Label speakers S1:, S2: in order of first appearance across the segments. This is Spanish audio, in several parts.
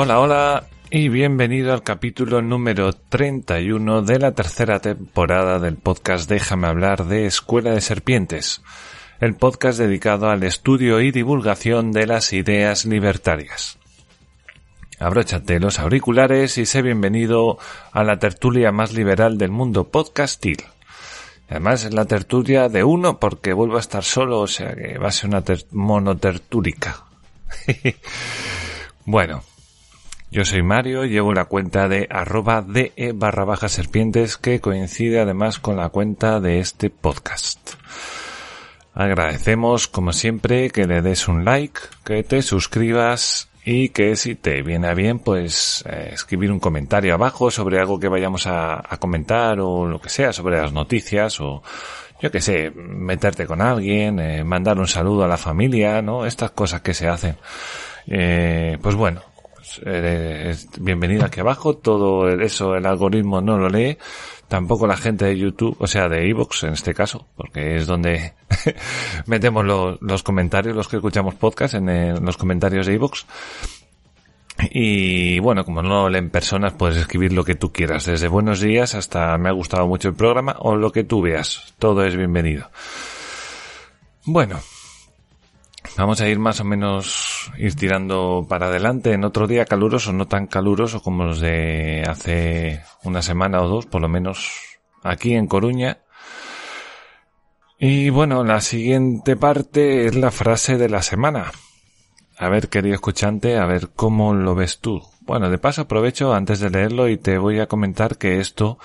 S1: Hola, hola y bienvenido al capítulo número 31 de la tercera temporada del podcast Déjame hablar de Escuela de Serpientes, el podcast dedicado al estudio y divulgación de las ideas libertarias. Abróchate los auriculares y sé bienvenido a la tertulia más liberal del mundo podcastil. Además es la tertulia de uno porque vuelvo a estar solo, o sea que va a ser una monotertúrica. bueno, yo soy Mario, llevo la cuenta de arroba de barra baja serpientes que coincide además con la cuenta de este podcast. Agradecemos como siempre que le des un like, que te suscribas y que si te viene a bien pues eh, escribir un comentario abajo sobre algo que vayamos a, comentar o lo que sea, sobre las noticias o yo que sé, meterte con alguien, eh, mandar un saludo a la familia, ¿no? Estas cosas que se hacen. Eh, pues bueno, eres bienvenido aquí abajo. Todo eso el algoritmo no lo lee. Tampoco la gente de YouTube, o sea, de Evox en este caso, porque es donde metemos los comentarios, los que escuchamos podcast en, los comentarios de Evox. Y bueno, como no leen personas, puedes escribir lo que tú quieras, desde buenos días hasta me ha gustado mucho el programa o lo que tú veas. Todo es bienvenido. Bueno, Vamos a ir más o menos ir tirando para adelante en otro día caluroso, no tan caluroso como los de hace una semana o dos, por lo menos aquí en Coruña. Y bueno, la siguiente parte es la frase de la semana. A ver, querido escuchante, a ver cómo lo ves tú. Bueno, de paso aprovecho antes de leerlo y te voy a comentar que esto,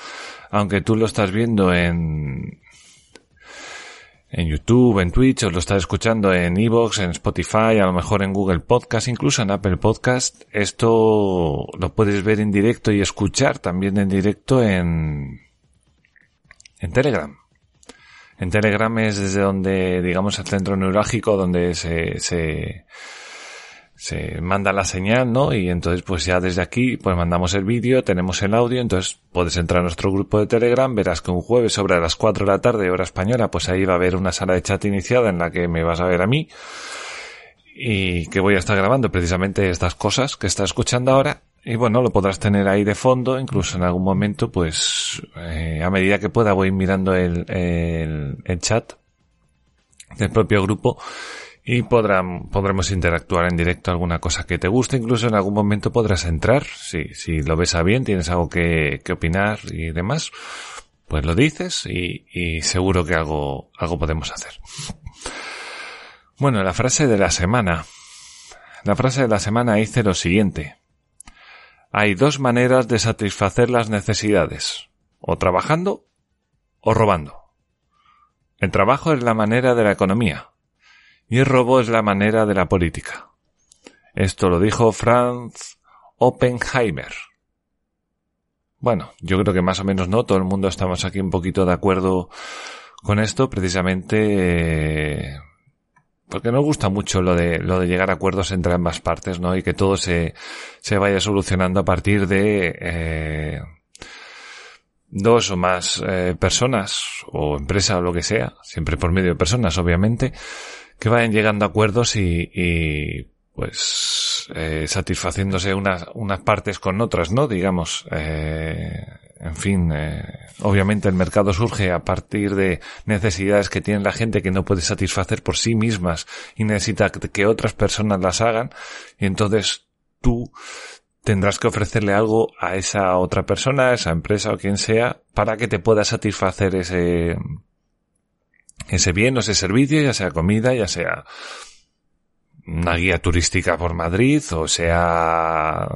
S1: aunque tú lo estás viendo en, en YouTube, en Twitch, o lo estás escuchando en Evox, en Spotify, a lo mejor en Google Podcast, incluso en Apple Podcast, esto lo puedes ver en directo y escuchar también en directo en, en Telegram. En Telegram es desde donde, digamos, el centro neurálgico donde se, se, se manda la señal, ¿no? Y entonces pues ya desde aquí pues mandamos el vídeo, tenemos el audio, entonces puedes entrar a nuestro grupo de Telegram, verás que un jueves sobre las 4 de la tarde, hora española, pues ahí va a haber una sala de chat iniciada en la que me vas a ver a mí y que voy a estar grabando precisamente estas cosas que estás escuchando ahora y bueno, lo podrás tener ahí de fondo, incluso en algún momento, pues eh, a medida que pueda voy mirando el, el, el chat del propio grupo y podrán, podremos interactuar en directo alguna cosa que te guste, incluso en algún momento podrás entrar, si, si lo ves a bien, tienes algo que, que opinar y demás, pues lo dices y, y seguro que algo, algo podemos hacer. Bueno, la frase de la semana. La frase de la semana dice lo siguiente. Hay dos maneras de satisfacer las necesidades, o trabajando o robando. El trabajo es la manera de la economía, y el robo es la manera de la política. Esto lo dijo Franz Oppenheimer. Bueno, yo creo que más o menos no, todo el mundo estamos aquí un poquito de acuerdo con esto, precisamente eh, porque nos gusta mucho lo de, lo de llegar a acuerdos entre ambas partes, ¿no? Y que todo se, se vaya solucionando a partir de eh, dos o más eh, personas o empresa o lo que sea, siempre por medio de personas, obviamente, que vayan llegando a acuerdos y, y pues eh, satisfaciéndose unas, unas partes con otras, ¿no? Digamos, eh, en fin, eh, obviamente el mercado surge a partir de necesidades que tiene la gente que no puede satisfacer por sí mismas y necesita que otras personas las hagan y entonces tú tendrás que ofrecerle algo a esa otra persona, a esa empresa o quien sea para que te pueda satisfacer ese ese bien o ese servicio, ya sea comida, ya sea una guía turística por Madrid, o sea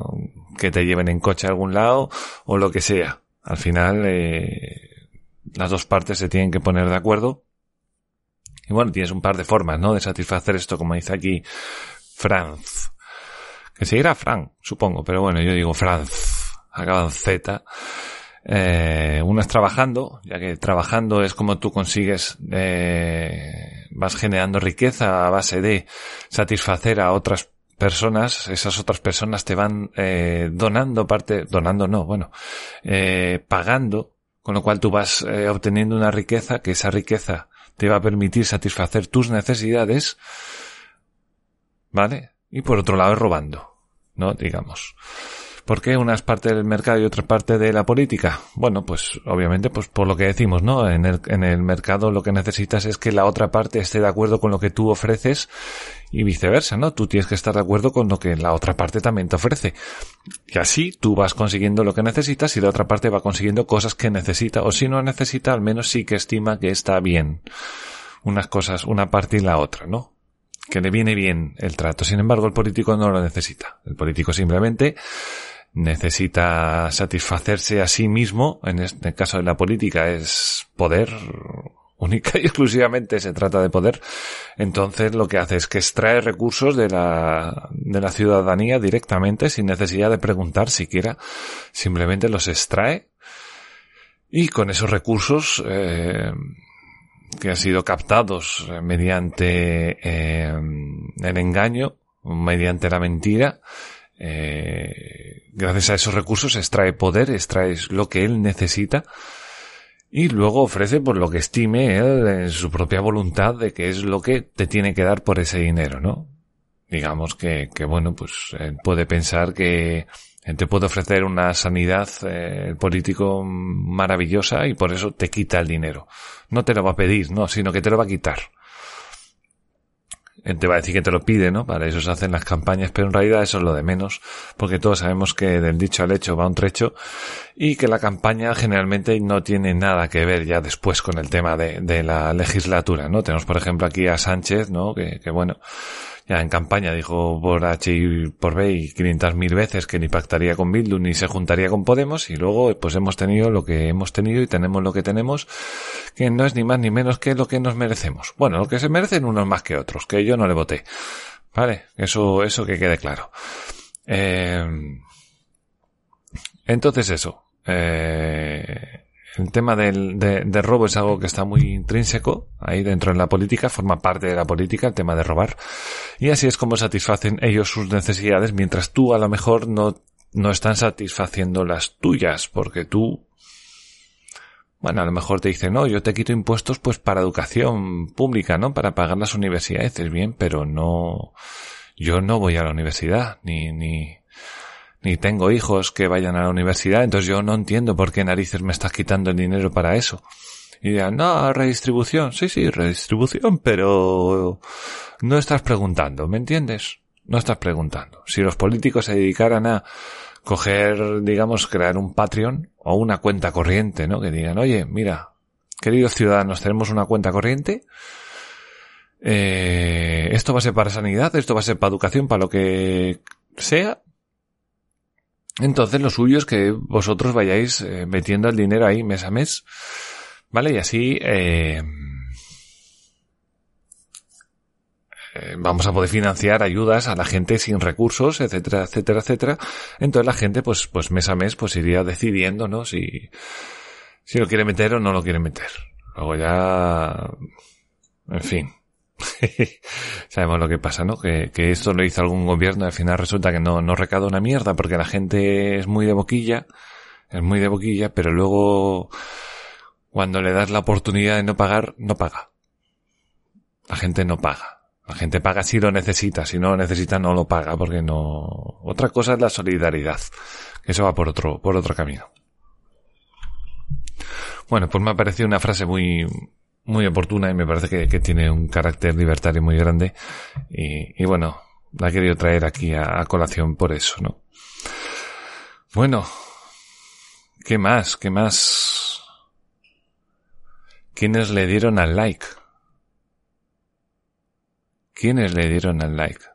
S1: que te lleven en coche a algún lado, o lo que sea. Al final, eh, las dos partes se tienen que poner de acuerdo. Y bueno, tienes un par de formas, ¿no? De satisfacer esto, como dice aquí Franz. Que seguirá Frank, supongo, pero bueno, yo digo Franz. Acaba en Z. Eh, una es trabajando, ya que trabajando es como tú consigues, eh, vas generando riqueza a base de satisfacer a otras personas, esas otras personas te van eh, donando parte, donando no, bueno, eh, pagando, con lo cual tú vas eh, obteniendo una riqueza, que esa riqueza te va a permitir satisfacer tus necesidades, ¿vale? Y por otro lado robando, ¿no? Digamos. ¿Por qué unas partes del mercado y otra parte de la política? Bueno, pues obviamente pues por lo que decimos, ¿no? En el, en el mercado lo que necesitas es que la otra parte esté de acuerdo con lo que tú ofreces y viceversa, ¿no? Tú tienes que estar de acuerdo con lo que la otra parte también te ofrece. Y así tú vas consiguiendo lo que necesitas y la otra parte va consiguiendo cosas que necesita o si no necesita, al menos sí que estima que está bien. Unas cosas, una parte y la otra, ¿no? Que le viene bien el trato. Sin embargo, el político no lo necesita. El político simplemente necesita satisfacerse a sí mismo, en este caso de la política es poder, única y exclusivamente se trata de poder, entonces lo que hace es que extrae recursos de la, de la ciudadanía directamente sin necesidad de preguntar siquiera, simplemente los extrae y con esos recursos eh, que han sido captados mediante eh, el engaño, mediante la mentira, eh, gracias a esos recursos extrae poder, extrae lo que él necesita y luego ofrece por lo que estime él en su propia voluntad de que es lo que te tiene que dar por ese dinero, ¿no? Digamos que, que bueno, pues él puede pensar que te puede ofrecer una sanidad eh, político maravillosa y por eso te quita el dinero. No te lo va a pedir, no, sino que te lo va a quitar te va a decir que te lo pide, ¿no? Para eso se hacen las campañas, pero en realidad eso es lo de menos, porque todos sabemos que del dicho al hecho va un trecho y que la campaña generalmente no tiene nada que ver ya después con el tema de, de la legislatura, ¿no? Tenemos por ejemplo aquí a Sánchez, ¿no? Que, que bueno, ya en campaña dijo por H y por B y 500.000 veces que ni pactaría con Bildu ni se juntaría con Podemos y luego pues hemos tenido lo que hemos tenido y tenemos lo que tenemos que no es ni más ni menos que lo que nos merecemos. Bueno, lo que se merecen unos más que otros, que yo no le voté. Vale, eso, eso que quede claro. Eh, entonces eso. Eh, el tema del, de, robo es algo que está muy intrínseco ahí dentro de la política, forma parte de la política, el tema de robar. Y así es como satisfacen ellos sus necesidades, mientras tú a lo mejor no, no están satisfaciendo las tuyas, porque tú, bueno, a lo mejor te dicen, no, yo te quito impuestos pues para educación pública, ¿no? Para pagar las universidades, es bien, pero no, yo no voy a la universidad, ni, ni, ni tengo hijos que vayan a la universidad, entonces yo no entiendo por qué narices me estás quitando el dinero para eso. Y dirán, no, redistribución. Sí, sí, redistribución, pero no estás preguntando, ¿me entiendes? No estás preguntando. Si los políticos se dedicaran a coger, digamos, crear un Patreon o una cuenta corriente, ¿no? Que digan, oye, mira, queridos ciudadanos, tenemos una cuenta corriente. Eh, esto va a ser para sanidad, esto va a ser para educación, para lo que sea. Entonces lo suyo es que vosotros vayáis eh, metiendo el dinero ahí mes a mes, ¿vale? Y así eh, eh, vamos a poder financiar ayudas a la gente sin recursos, etcétera, etcétera, etcétera. Entonces la gente, pues, pues mes a mes, pues iría decidiendo, ¿no? Si, si lo quiere meter o no lo quiere meter. Luego ya, en fin. Sabemos lo que pasa, ¿no? Que, que, esto lo hizo algún gobierno y al final resulta que no, no recauda una mierda porque la gente es muy de boquilla, es muy de boquilla, pero luego cuando le das la oportunidad de no pagar, no paga. La gente no paga. La gente paga si lo necesita, si no lo necesita no lo paga porque no... Otra cosa es la solidaridad, eso va por otro, por otro camino. Bueno, pues me ha parecido una frase muy, muy oportuna y me parece que, tiene un carácter libertario muy grande. Y, bueno, la he querido traer aquí a, colación por eso, ¿no? Bueno, ¿qué más? ¿Qué más? ¿Quiénes le dieron al like? ¿Quiénes le dieron al like?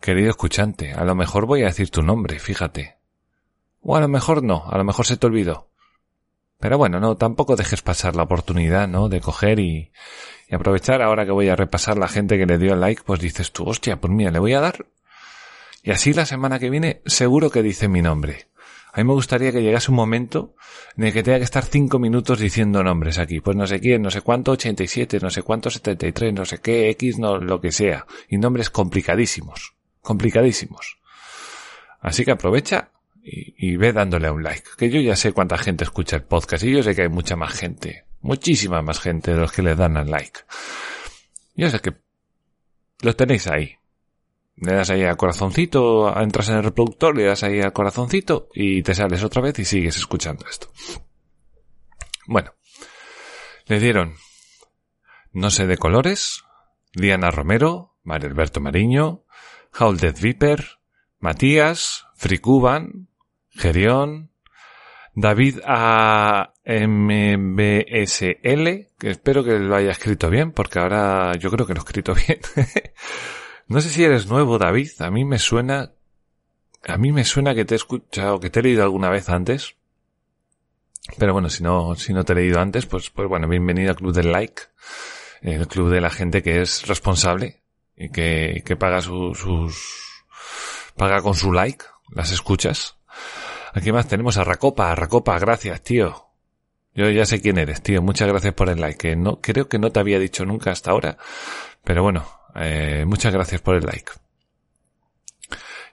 S1: Querido escuchante, a lo mejor voy a decir tu nombre, fíjate. O a lo mejor no, a lo mejor se te olvidó. Pero bueno, no, tampoco dejes pasar la oportunidad, ¿no? De coger y, y aprovechar ahora que voy a repasar la gente que le dio el like, pues dices tú, hostia, pues mira, le voy a dar. Y así la semana que viene seguro que dice mi nombre. A mí me gustaría que llegase un momento en el que tenga que estar cinco minutos diciendo nombres aquí. Pues no sé quién, no sé cuánto, 87, no sé cuánto, 73, no sé qué, X, no, lo que sea. Y nombres complicadísimos. Complicadísimos. Así que aprovecha y, ve dándole a un like. Que yo ya sé cuánta gente escucha el podcast y yo sé que hay mucha más gente, muchísima más gente de los que le dan al like. Yo sé que los tenéis ahí. Le das ahí al corazoncito, entras en el reproductor, le das ahí al corazoncito y te sales otra vez y sigues escuchando esto. Bueno, le dieron No sé de colores, Diana Romero, Mario Alberto Mariño, Dead Viper, Matías, Fricuban, Gerión, David A. MBSL, que espero que lo haya escrito bien, porque ahora yo creo que lo he escrito bien. no sé si eres nuevo, David. A mí me suena, a mí me suena que te he escuchado, que te he leído alguna vez antes. Pero bueno, si no, si no te he leído antes, pues, pues bueno, bienvenido al Club del Like, el club de la gente que es responsable y que, que paga sus, paga con su like, las escuchas. Aquí más tenemos a Racopa, Racopa, gracias, tío. Yo ya sé quién eres, tío. Muchas gracias por el like. Que no, creo que no te había dicho nunca hasta ahora. Pero bueno, eh, muchas gracias por el like.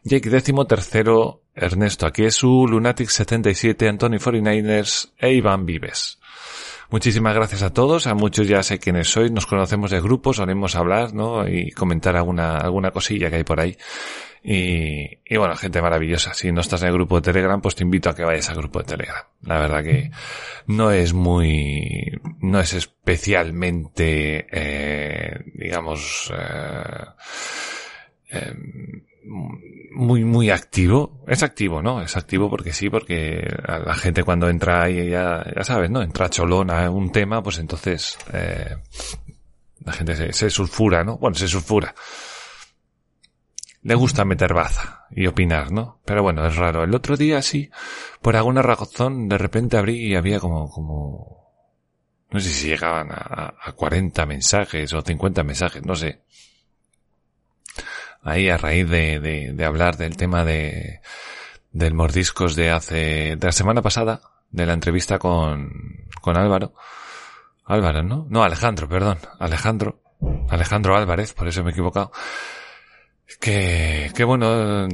S1: Jake décimo tercero, Ernesto aquí es su Lunatic 77, Anthony 49ers e Iván Vives. Muchísimas gracias a todos, a muchos ya sé quiénes sois, nos conocemos de grupos, solemos hablar, ¿no? Y comentar alguna, alguna cosilla que hay por ahí. Y, bueno, gente maravillosa. Si no estás en el grupo de Telegram, pues te invito a que vayas al grupo de Telegram. La verdad que no es muy, no es especialmente, eh, digamos, eh, eh, muy, muy activo. Es activo, ¿no? Es activo porque sí, porque la gente cuando entra ahí, ya, ya sabes, ¿no? Entra cholón a un tema, pues entonces, eh, la gente se, se sulfura, ¿no? Bueno, se sulfura le gusta meter baza y opinar, ¿no? Pero bueno, es raro. El otro día sí, por alguna razón, de repente abrí y había como, como, no sé si llegaban a, a 40 mensajes o 50 mensajes, no sé. Ahí a raíz de, de, de hablar del tema de, del mordiscos de hace, de la semana pasada, de la entrevista con, con Álvaro. Álvaro, ¿no? No, Alejandro, perdón. Alejandro. Alejandro Álvarez, por eso me he equivocado que, que bueno,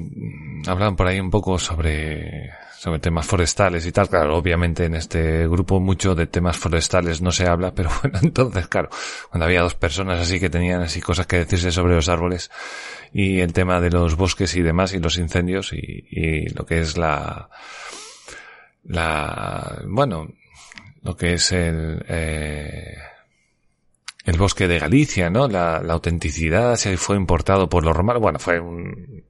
S1: hablan por ahí un poco sobre, sobre temas forestales y tal. Claro, obviamente en este grupo mucho de temas forestales no se habla, pero bueno, entonces, claro, cuando había dos personas así que tenían así cosas que decirse sobre los árboles y el tema de los bosques y demás y los incendios y, y lo que es la, la, bueno, lo que es el, eh, el bosque de Galicia, ¿no? La, la autenticidad, si fue importado por los romanos. Bueno, fue un,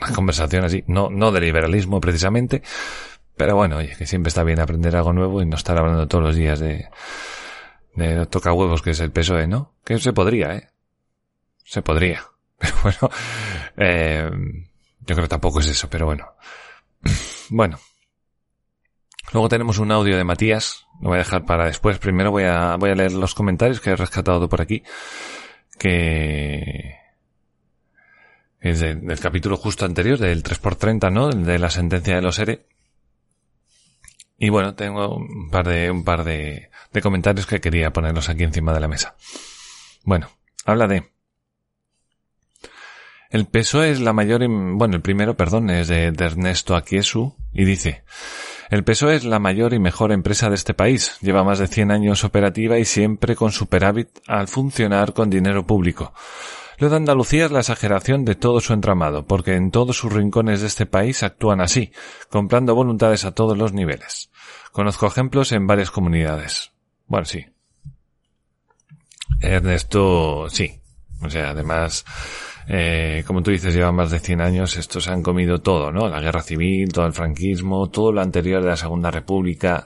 S1: una conversación así, no, no de liberalismo precisamente, pero bueno, oye, que siempre está bien aprender algo nuevo y no estar hablando todos los días de, de toca huevos que es el PSOE, ¿no? Que se podría, ¿eh? Se podría. Pero bueno, eh, yo creo tampoco es eso, pero bueno. Bueno. Luego tenemos un audio de Matías, lo voy a dejar para después. Primero voy a, voy a leer los comentarios que he rescatado por aquí. Que es del capítulo justo anterior, del 3x30, ¿no? De la sentencia de los ERE. Y bueno, tengo un par de, un par de, de comentarios que quería ponerlos aquí encima de la mesa. Bueno, habla de el peso es la mayor, bueno, el primero, perdón, es de, de Ernesto Aquiesu y dice, el PSOE es la mayor y mejor empresa de este país. Lleva más de 100 años operativa y siempre con superávit al funcionar con dinero público. Lo de Andalucía es la exageración de todo su entramado, porque en todos sus rincones de este país actúan así, comprando voluntades a todos los niveles. Conozco ejemplos en varias comunidades. Bueno, sí. Ernesto, sí. O sea, además, eh, como tú dices, llevan más de 100 años, estos han comido todo, ¿no? La guerra civil, todo el franquismo, todo lo anterior de la Segunda República,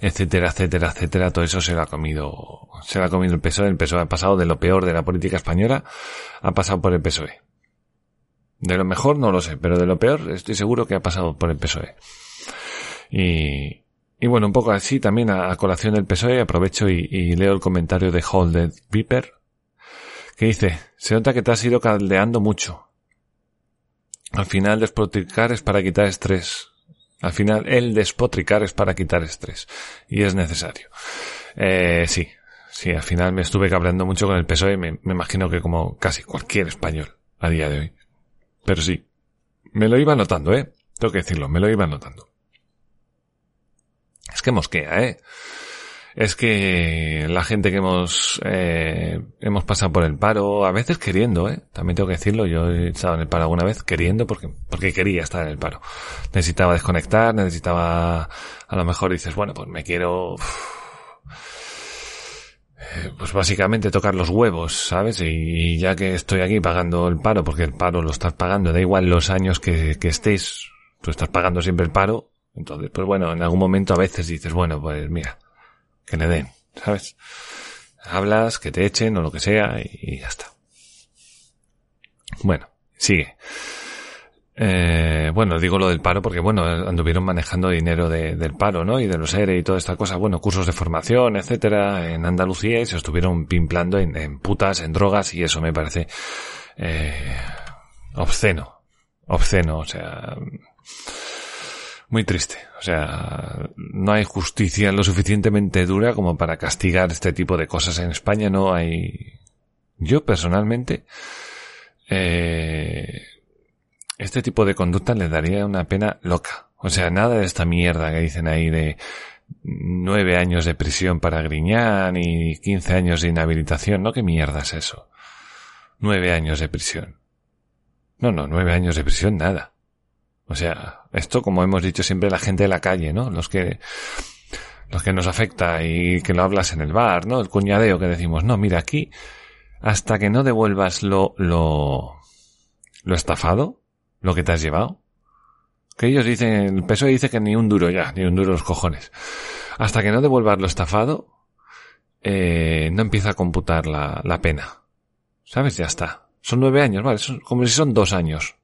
S1: etcétera, etcétera, etcétera, todo eso se lo ha comido, se lo ha comido el PSOE. El PSOE ha pasado de lo peor de la política española, ha pasado por el PSOE. De lo mejor no lo sé, pero de lo peor estoy seguro que ha pasado por el PSOE. Y, bueno, un poco así también a, colación del PSOE aprovecho y, leo el comentario de Holded Piper, que dice, se nota que te has ido caldeando mucho. Al final despotricar es para quitar estrés. Al final el despotricar es para quitar estrés. Y es necesario. Eh, sí, sí, al final me estuve cabreando mucho con el PSOE, me, me imagino que como casi cualquier español a día de hoy. Pero sí, me lo iba notando, ¿eh? Tengo que decirlo, me lo iba notando. Es que mosquea, ¿eh? Es que la gente que hemos, eh, hemos pasado por el paro, a veces queriendo, ¿eh? También tengo que decirlo, yo he estado en el paro alguna vez queriendo porque, porque quería estar en el paro. Necesitaba desconectar, necesitaba, a lo mejor dices, bueno, pues me quiero, eh, pues básicamente tocar los huevos, ¿sabes? Y, ya que estoy aquí pagando el paro, porque el paro lo estás pagando, da igual los años que, que estés, tú estás pagando siempre el paro, entonces, pues bueno, en algún momento a veces dices, bueno, pues mira, que le den, ¿sabes? Hablas, que te echen o lo que sea y, ya está. Bueno, sigue. Eh, bueno, digo lo del paro porque, bueno, anduvieron manejando dinero del paro, ¿no? Y de los ERE y toda esta cosa, bueno, cursos de formación, etcétera, en Andalucía y se estuvieron pimplando en, en putas, en drogas y eso me parece, eh, obsceno. Obsceno, o sea, muy triste. O sea, no hay justicia lo suficientemente dura como para castigar este tipo de cosas en España. No hay. Yo personalmente, eh, este tipo de conducta le daría una pena loca. O sea, nada de esta mierda que dicen ahí de nueve años de prisión para Griñán y quince años de inhabilitación. ¿No? ¿Qué mierda es eso? Nueve años de prisión. No, no, nueve años de prisión, nada. O sea, esto como hemos dicho siempre la gente de la calle, ¿no? Los que los que nos afecta y que lo hablas en el bar, ¿no? El cuñadeo que decimos, no, mira, aquí hasta que no devuelvas lo lo lo estafado, lo que te has llevado, que ellos dicen, el PSOE dice que ni un duro ya, ni un duro los cojones. Hasta que no devuelvas lo estafado, eh, no empieza a computar la, la pena. ¿Sabes? Ya está. Son nueve años, vale, son como si son dos años.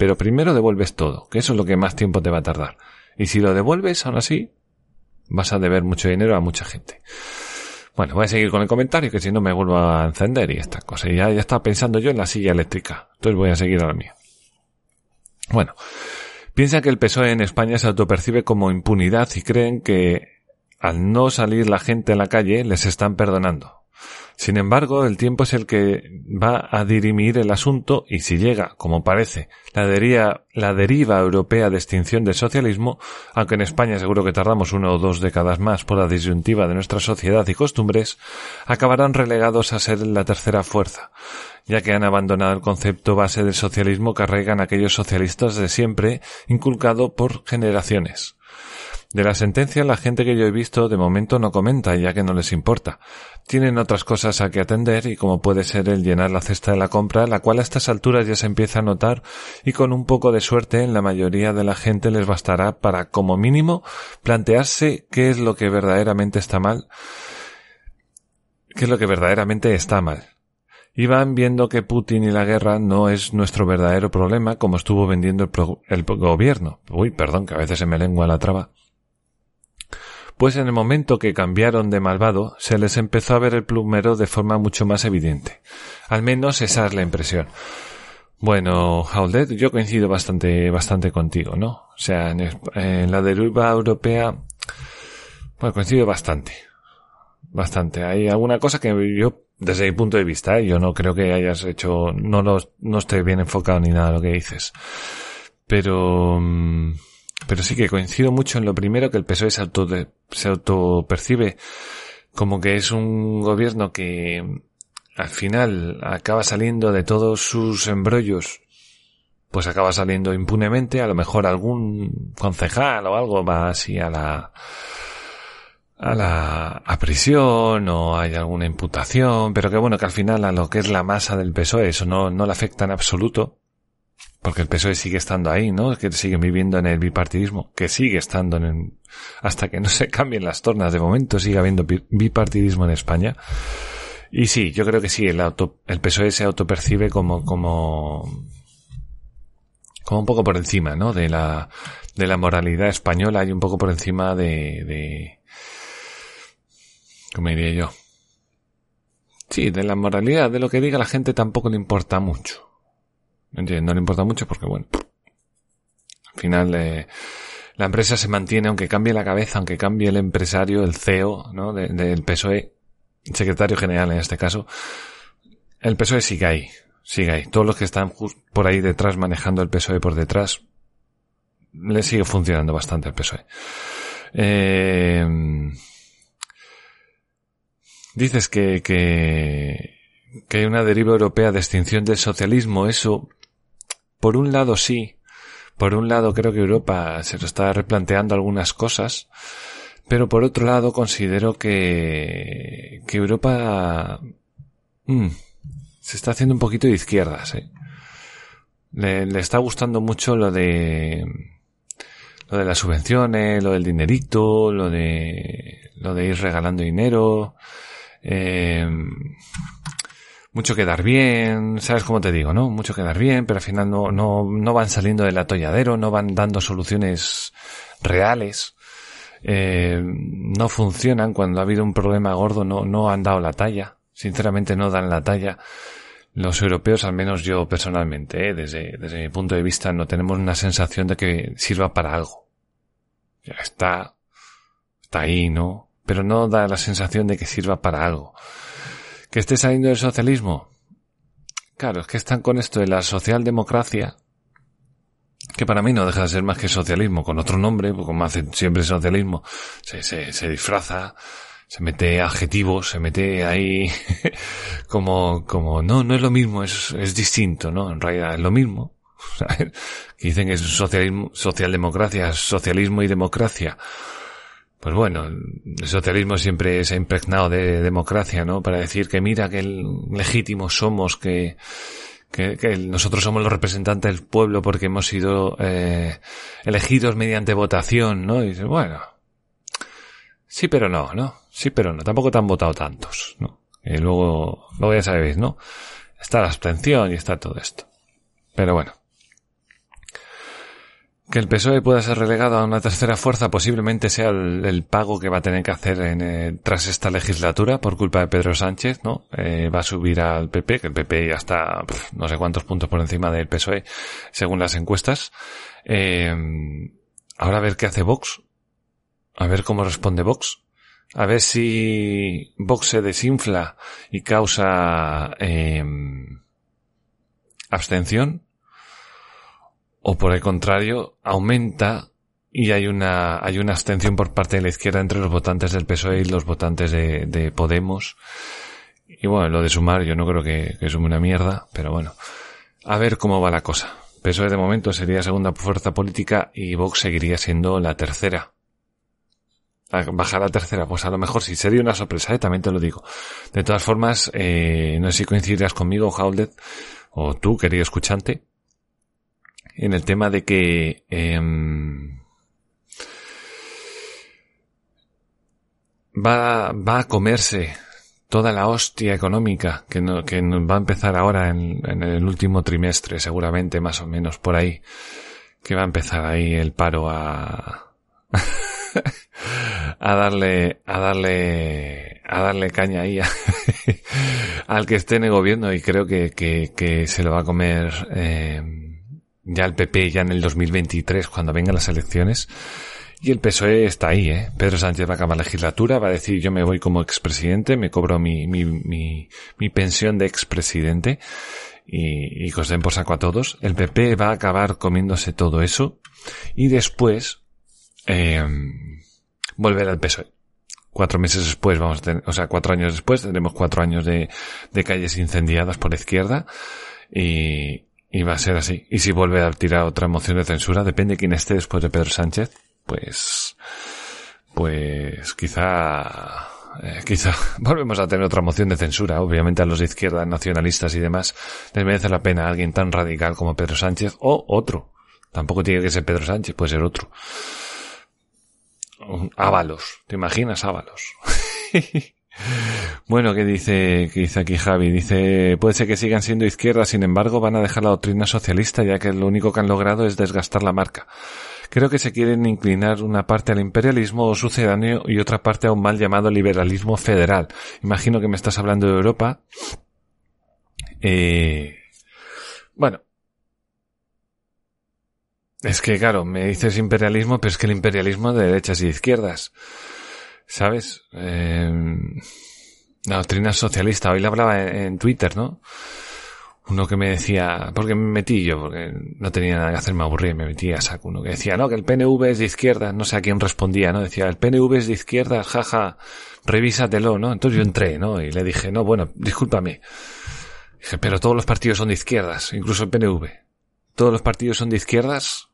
S1: Pero primero devuelves todo, que eso es lo que más tiempo te va a tardar. Y si lo devuelves, aún así, vas a deber mucho dinero a mucha gente. Bueno, voy a seguir con el comentario, que si no me vuelvo a encender y estas cosas. Ya, ya estaba pensando yo en la silla eléctrica. Entonces voy a seguir a la. Bueno, piensa que el PSOE en España se autopercibe como impunidad y creen que al no salir la gente a la calle les están perdonando. Sin embargo, el tiempo es el que va a dirimir el asunto y si llega, como parece, la, deriva, europea de extinción del socialismo, aunque en España seguro que tardamos uno o dos décadas más por la disyuntiva de nuestra sociedad y costumbres, acabarán relegados a ser la tercera fuerza, ya que han abandonado el concepto base del socialismo que arraigan aquellos socialistas de siempre, inculcado por generaciones. De la sentencia la gente que yo he visto de momento no comenta ya que no les importa. Tienen otras cosas a que atender y como puede ser el llenar la cesta de la compra, la cual a estas alturas ya se empieza a notar y con un poco de suerte en la mayoría de la gente les bastará para como mínimo plantearse qué es lo que verdaderamente está mal, qué es lo que verdaderamente está mal. Y van viendo que Putin y la guerra no es nuestro verdadero problema como estuvo vendiendo el, el gobierno. Uy, perdón, que a veces se me lengua la traba pues en el momento que cambiaron de malvado, se les empezó a ver el plumero de forma mucho más evidente. Al menos esa es la impresión. Bueno, Howlett, yo coincido bastante, bastante contigo, ¿no? O sea, en, la deriva europea, bueno, coincido bastante. Bastante. Hay alguna cosa que yo, desde mi punto de vista, ¿eh? yo no creo que hayas hecho, no, no, no esté bien enfocado ni nada lo que dices. Pero, mm, pero sí que coincido mucho en lo primero que el PSOE se auto, se autopercibe como que es un gobierno que al final acaba saliendo de todos sus embrollos, pues acaba saliendo impunemente, a lo mejor algún concejal o algo va así a la a la a prisión o hay alguna imputación, pero que bueno, que al final a lo que es la masa del PSOE eso no, no le afecta en absoluto, porque el PSOE sigue estando ahí, ¿no? Que sigue viviendo en el bipartidismo, que sigue estando en el, hasta que no se cambien las tornas, de momento sigue habiendo bipartidismo en España. Y sí, yo creo que sí, el auto, el PSOE se autopercibe como, como, como un poco por encima, ¿no? De la, de la moralidad española y un poco por encima de, ¿cómo diría yo? Sí, de la moralidad, de lo que diga la gente tampoco le importa mucho. No le importa mucho porque, bueno, al final eh, la empresa se mantiene, aunque cambie la cabeza, aunque cambie el empresario, el CEO, ¿no? del PSOE, secretario general en este caso, el PSOE sigue ahí, sigue ahí. Todos los que están por ahí detrás manejando el PSOE por detrás, le sigue funcionando bastante el PSOE. Eh, dices que, que, que hay una deriva europea de extinción del socialismo. Eso, por un lado sí. Por un lado creo que Europa se lo está replanteando algunas cosas. Pero por otro lado considero que, que Europa mm, se está haciendo un poquito de izquierdas. ¿eh? Le, le está gustando mucho lo de lo de las subvenciones, lo del dinerito, lo de lo de ir regalando dinero. Eh, mucho quedar bien, ¿sabes cómo te digo, no? Mucho quedar bien, pero al final no, no, no van saliendo del atolladero, no van dando soluciones reales, eh, no funcionan cuando ha habido un problema gordo, no, no han dado la talla, sinceramente no dan la talla. Los europeos, al menos yo personalmente, eh, desde, desde mi punto de vista, no tenemos una sensación de que sirva para algo. Ya está, está ahí, ¿no? Pero no da la sensación de que sirva para algo que esté saliendo del socialismo. Claro, es que están con esto de la socialdemocracia, que para mí no deja de ser más que socialismo, con otro nombre, como hacen siempre socialismo, se, se, se disfraza, se mete adjetivos, se mete ahí como, como, no, no es lo mismo, es, es distinto, ¿no? En realidad es lo mismo. dicen que es socialismo, socialdemocracia, socialismo y democracia. Pues bueno, el socialismo siempre se ha impregnado de democracia, ¿no? Para decir que mira que legítimos somos, que, que, nosotros somos los representantes del pueblo porque hemos sido eh, elegidos mediante votación, ¿no? Y bueno, sí pero no, ¿no? Sí pero no, tampoco te han votado tantos, ¿no? Y luego, luego ya sabéis, ¿no? Está la abstención y está todo esto. Pero bueno. Que el PSOE pueda ser relegado a una tercera fuerza posiblemente sea el, pago que va a tener que hacer eh, tras esta legislatura por culpa de Pedro Sánchez, ¿no? Eh, va a subir al PP, que el PP ya está no sé cuántos puntos por encima del PSOE según las encuestas. Eh, ahora a ver qué hace Vox. A ver cómo responde Vox. A ver si Vox se desinfla y causa abstención o por el contrario, aumenta y hay una, hay una abstención por parte de la izquierda entre los votantes del PSOE y los votantes de, de Podemos. Y bueno, lo de sumar yo no creo que, que sume una mierda, pero bueno. A ver cómo va la cosa. PSOE de momento sería segunda fuerza política y Vox seguiría siendo la tercera. Bajar a la tercera, pues a lo mejor sí sería una sorpresa, ¿eh? también te lo digo. De todas formas, eh, no sé si coincidirás conmigo, Howlett, o tú, querido escuchante, en el tema de que em, va, va a comerse toda la hostia económica que, no, que va a empezar ahora en, en, el último trimestre, seguramente, más o menos por ahí, que va a empezar ahí el paro a, a darle, a darle, a darle caña ahí al que esté en el gobierno y creo que, que, que se lo va a comer, eh, ya el PP ya en el 2023 cuando vengan las elecciones y el PSOE está ahí, ¿eh? Pedro Sánchez va a acabar la legislatura, va a decir yo me voy como expresidente, me cobro mi, mi, mi, pensión de expresidente y, y den por saco a todos. El PP va a acabar comiéndose todo eso y después eh, volver al PSOE. Cuatro meses después vamos a tener, o sea, cuatro años después tendremos cuatro años de, de calles incendiadas por la izquierda y, y va a ser así. Y si vuelve a tirar otra moción de censura, depende de quién esté después de Pedro Sánchez, pues, pues quizá eh, quizá volvemos a tener otra moción de censura. Obviamente a los de izquierda, nacionalistas y demás, les merece la pena alguien tan radical como Pedro Sánchez o otro. Tampoco tiene que ser Pedro Sánchez, puede ser otro. Ábalos, ¿te imaginas Ábalos? bueno, ¿qué dice, qué dice aquí Javi? Dice, puede ser que sigan siendo izquierda, sin embargo van a dejar la doctrina socialista ya que lo único que han logrado es desgastar la marca. Creo que se quieren inclinar una parte al imperialismo o sucedáneo y otra parte a un mal llamado liberalismo federal. Imagino que me estás hablando de Europa. Eh, bueno. Es que, claro, me dices imperialismo, pero es que el imperialismo de derechas y de izquierdas. ¿Sabes? Eh, la doctrina socialista. Hoy le hablaba en Twitter, ¿no? uno que me decía, porque me metí yo, porque no tenía nada que hacer, me aburrí, me metí a saco uno que decía, no, que el PNV es de izquierda, no sé a quién respondía, ¿no? Decía, el PNV es de izquierda, jaja, revísatelo, ¿no? Entonces yo entré, ¿no? Y le dije, no, bueno, discúlpame. Dije, pero todos los partidos son de izquierdas, incluso el PNV. Todos los partidos son de izquierdas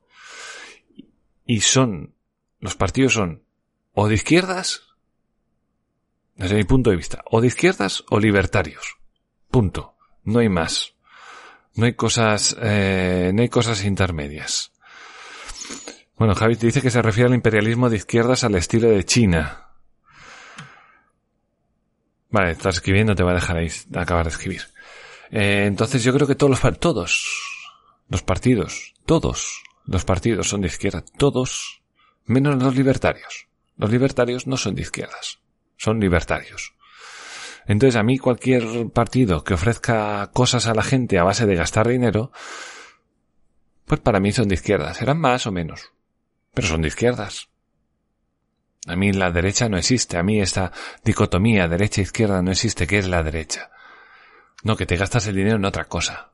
S1: y son, los partidos son o de izquierdas, desde mi punto de vista, o de izquierdas o libertarios. Punto. No hay más. No hay cosas, eh, no hay cosas intermedias. Bueno, Javi te dice que se refiere al imperialismo de izquierdas al estilo de China. Vale, estás escribiendo, te va a dejar ahí acabar de escribir. Eh, entonces yo creo que todos los, todos los partidos, todos los partidos son de izquierda, todos, menos los libertarios. Los libertarios no son de izquierdas, son libertarios. Entonces a mí cualquier partido que ofrezca cosas a la gente a base de gastar dinero, pues para mí son de izquierdas. Serán más o menos. Pero son de izquierdas. A mí la derecha no existe. A mí esta dicotomía derecha-izquierda no existe. ¿Qué es la derecha? No, que te gastas el dinero en otra cosa.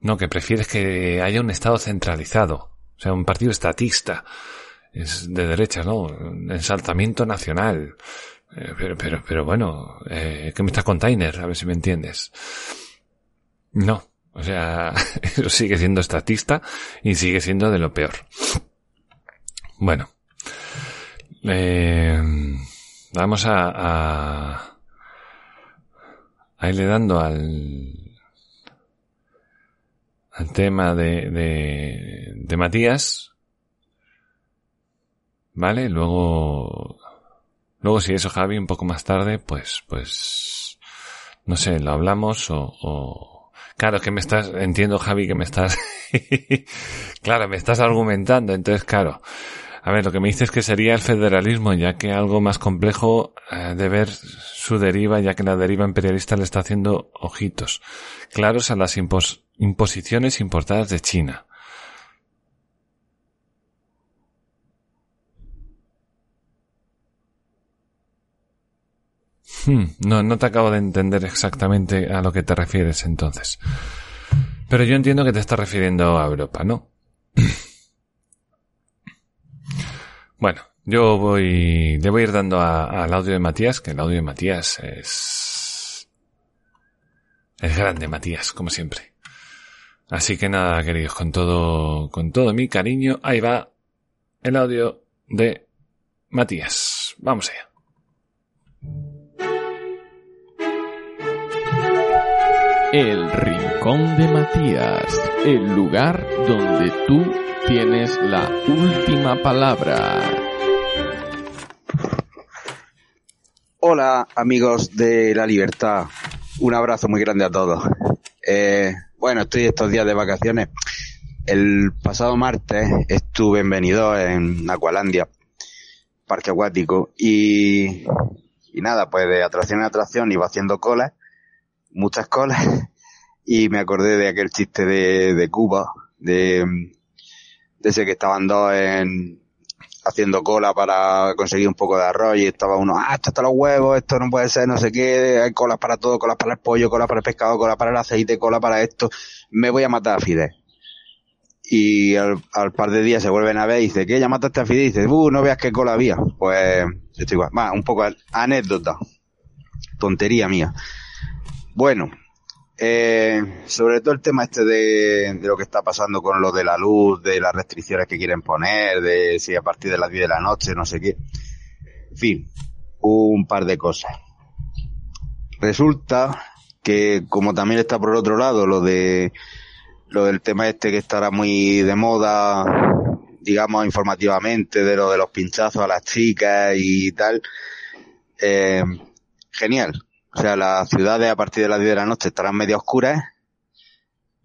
S1: No, que prefieres que haya un Estado centralizado. O sea, un partido estatista. Es de derecha, ¿no? Ensaltamiento nacional. Eh, pero, pero, pero bueno, eh, ¿qué me está container? A ver si me entiendes. No, o sea, eso sigue siendo estatista y sigue siendo de lo peor. Bueno, eh, vamos a, a, a irle dando al, al tema de, de, de Matías. ¿Vale? Luego Luego, si eso, Javi, un poco más tarde, pues, pues, no sé, lo hablamos o, o... Claro, que me estás, entiendo, Javi, que me estás, claro, me estás argumentando, entonces, claro. A ver, lo que me dices que sería el federalismo, ya que algo más complejo eh, de ver su deriva, ya que la deriva imperialista le está haciendo ojitos claros a las imposiciones importadas de China. Hmm, no, no te acabo de entender exactamente a lo que te refieres entonces. Pero yo entiendo que te estás refiriendo a Europa, ¿no? bueno, yo voy, le voy a ir dando al audio de Matías, que el audio de Matías es, es grande, Matías, como siempre. Así que nada, queridos, con todo, con todo mi cariño, ahí va el audio de Matías. Vamos allá.
S2: El Rincón de Matías, el lugar donde tú tienes la última palabra.
S3: Hola amigos de la libertad, un abrazo muy grande a todos. Eh, bueno, estoy estos días de vacaciones. El pasado martes estuve en Benidorm, en Acualandia, parque acuático, y, y nada, pues de atracción en atracción iba haciendo colas muchas colas y me acordé de aquel chiste de, de Cuba, de, de ese que estaban dos en, haciendo cola para conseguir un poco de arroz y estaba uno, ah, esto está los huevos, esto no puede ser, no sé qué, hay colas para todo, colas para el pollo, colas para el pescado, colas para el aceite, cola para esto, me voy a matar a Fidel. Y al, al par de días se vuelven a ver y dice, ¿qué? ¿Ya mataste a Fidel? Y dice, uh, no veas qué cola había. Pues, estoy igual. Va, un poco anécdota. Tontería mía. Bueno, eh, sobre todo el tema este de, lo que está pasando con lo de la luz, de las restricciones que quieren poner, de si a partir de las 10 de la noche, no sé qué. En fin, un par de cosas. Resulta que como también está por otro lado lo de lo del tema este que estará muy de moda, digamos informativamente, de lo de los pinchazos a las chicas y tal, eh, genial. O sea, las ciudades a partir de las 10 de la noche estarán medio oscuras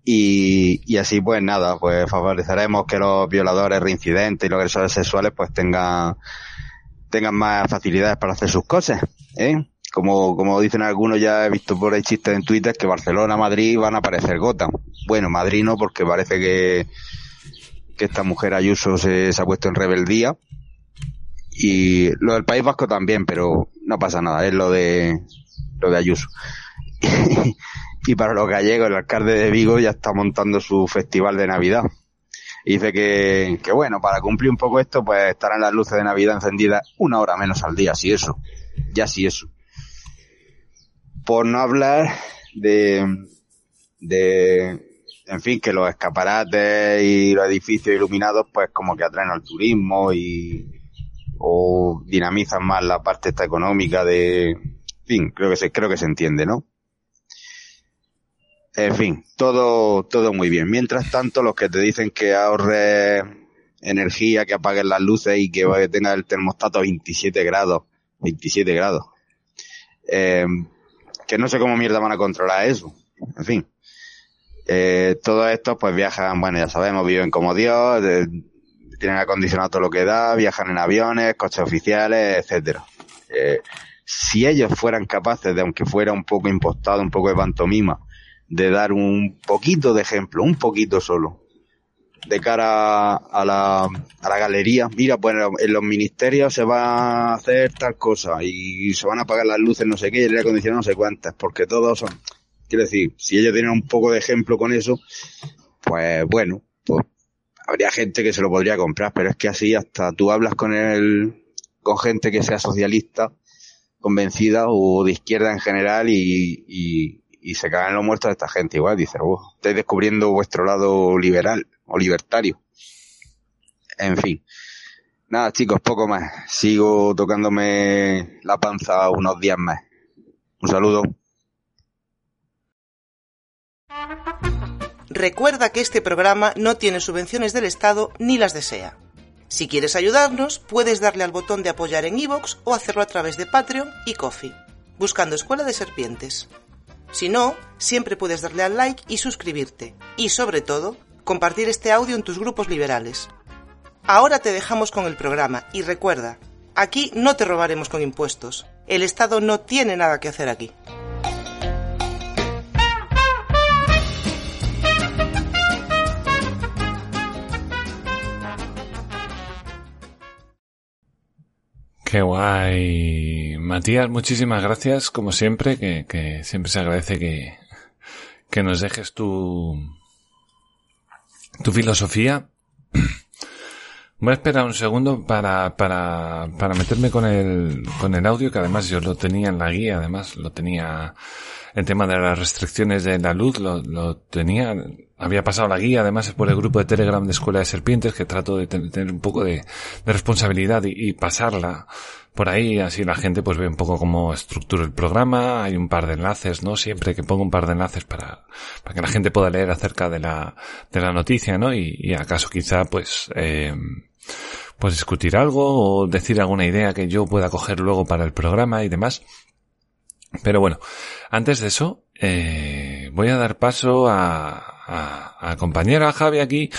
S3: y, y así pues nada, pues favoreceremos que los violadores reincidentes y los agresores sexuales pues tengan, tengan más facilidades para hacer sus cosas, ¿eh? Como, como dicen algunos, ya he visto por ahí chistes en Twitter que Barcelona, Madrid van a aparecer Gotham. Bueno, Madrid no, porque parece que, que esta mujer Ayuso se, se ha puesto en rebeldía. Y lo del País Vasco también, pero no pasa nada, es lo de, lo de Ayuso. y para los gallegos, el alcalde de Vigo ya está montando su festival de Navidad. Y dice que, que bueno, para cumplir un poco esto, pues estarán las luces de Navidad encendidas una hora menos al día, si eso. Ya si eso. Por no hablar de, de, en fin, que los escaparates y los edificios iluminados, pues como que atraen al turismo y, o dinamizan más la parte esta económica de, fin, creo que se, creo que se entiende, ¿no? En fin, todo, todo muy bien. Mientras tanto, los que te dicen que ahorres energía, que apaguen las luces y que tenga el termostato a 27 grados, 27 grados. Eh, que no sé cómo mierda van a controlar eso. En fin. Eh, todos estos pues viajan, bueno, ya sabemos, viven como Dios, tienen acondicionado todo lo que da, viajan en aviones, coches oficiales, etcétera. Eh, si ellos fueran capaces de, aunque fuera un poco impostado, un poco de pantomima, de dar un poquito de ejemplo, un poquito solo, de cara a la, a la galería, mira, pues en los ministerios se va a hacer tal cosa y se van a apagar las luces, no sé qué, y el aire acondicionado no sé cuántas, porque todos son, quiero decir, si ellos tienen un poco de ejemplo con eso, pues bueno, pues habría gente que se lo podría comprar, pero es que así hasta tú hablas con el, con gente que sea socialista, convencida o de izquierda en general y, y, se cagan los muertos de esta gente igual, dice, oh, estáis descubriendo vuestro lado liberal o libertario. En fin. Nada, chicos, poco más. Sigo tocándome la panza unos días más. Un saludo.
S4: Recuerda que este programa no tiene subvenciones del Estado ni las desea. Si quieres ayudarnos, puedes darle al botón de apoyar en iVoox o hacerlo a través de Patreon y Coffee, buscando Escuela de Serpientes. Si no, siempre puedes darle al like y suscribirte. Y sobre todo, compartir este audio en tus grupos liberales. Ahora te dejamos con el programa y recuerda, aquí no te robaremos con impuestos. El Estado no tiene nada que hacer aquí.
S1: Qué guay. Matías, muchísimas gracias, como siempre, que, siempre se agradece que, que nos dejes tu, tu filosofía. Voy a esperar un segundo para, para, para meterme con el, con el audio, que además yo lo tenía en la guía, además lo tenía, el tema de las restricciones de la luz, lo, lo tenía, había pasado la guía, además es por el grupo de Telegram de Escuela de Serpientes, que trato de tener un poco de, responsabilidad y, pasarla por ahí, así la gente pues ve un poco cómo estructura el programa, hay un par de enlaces, ¿no? Siempre que pongo un par de enlaces para, para que la gente pueda leer acerca de la, de la noticia, ¿no? Y, y acaso quizá pues, eh, pues discutir algo o decir alguna idea que yo pueda coger luego para el programa y demás. Pero bueno, antes de eso, eh, voy a dar paso a, a, a, compañera Javi aquí,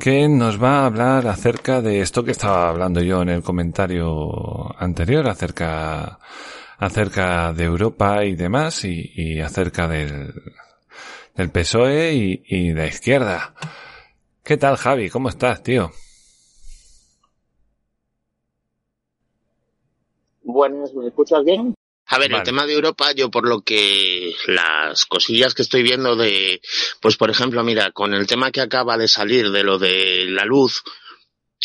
S1: que nos va a hablar acerca de esto que estaba hablando yo en el comentario anterior, acerca, acerca de Europa y demás, y, y acerca del, del PSOE y, y la izquierda. ¿Qué tal Javi? ¿Cómo estás, tío?
S5: Buenas, ¿me escuchas bien?
S6: A ver, vale. el tema de Europa, yo por lo que las cosillas que estoy viendo de, pues por ejemplo, mira, con el tema que acaba de salir de lo de la luz,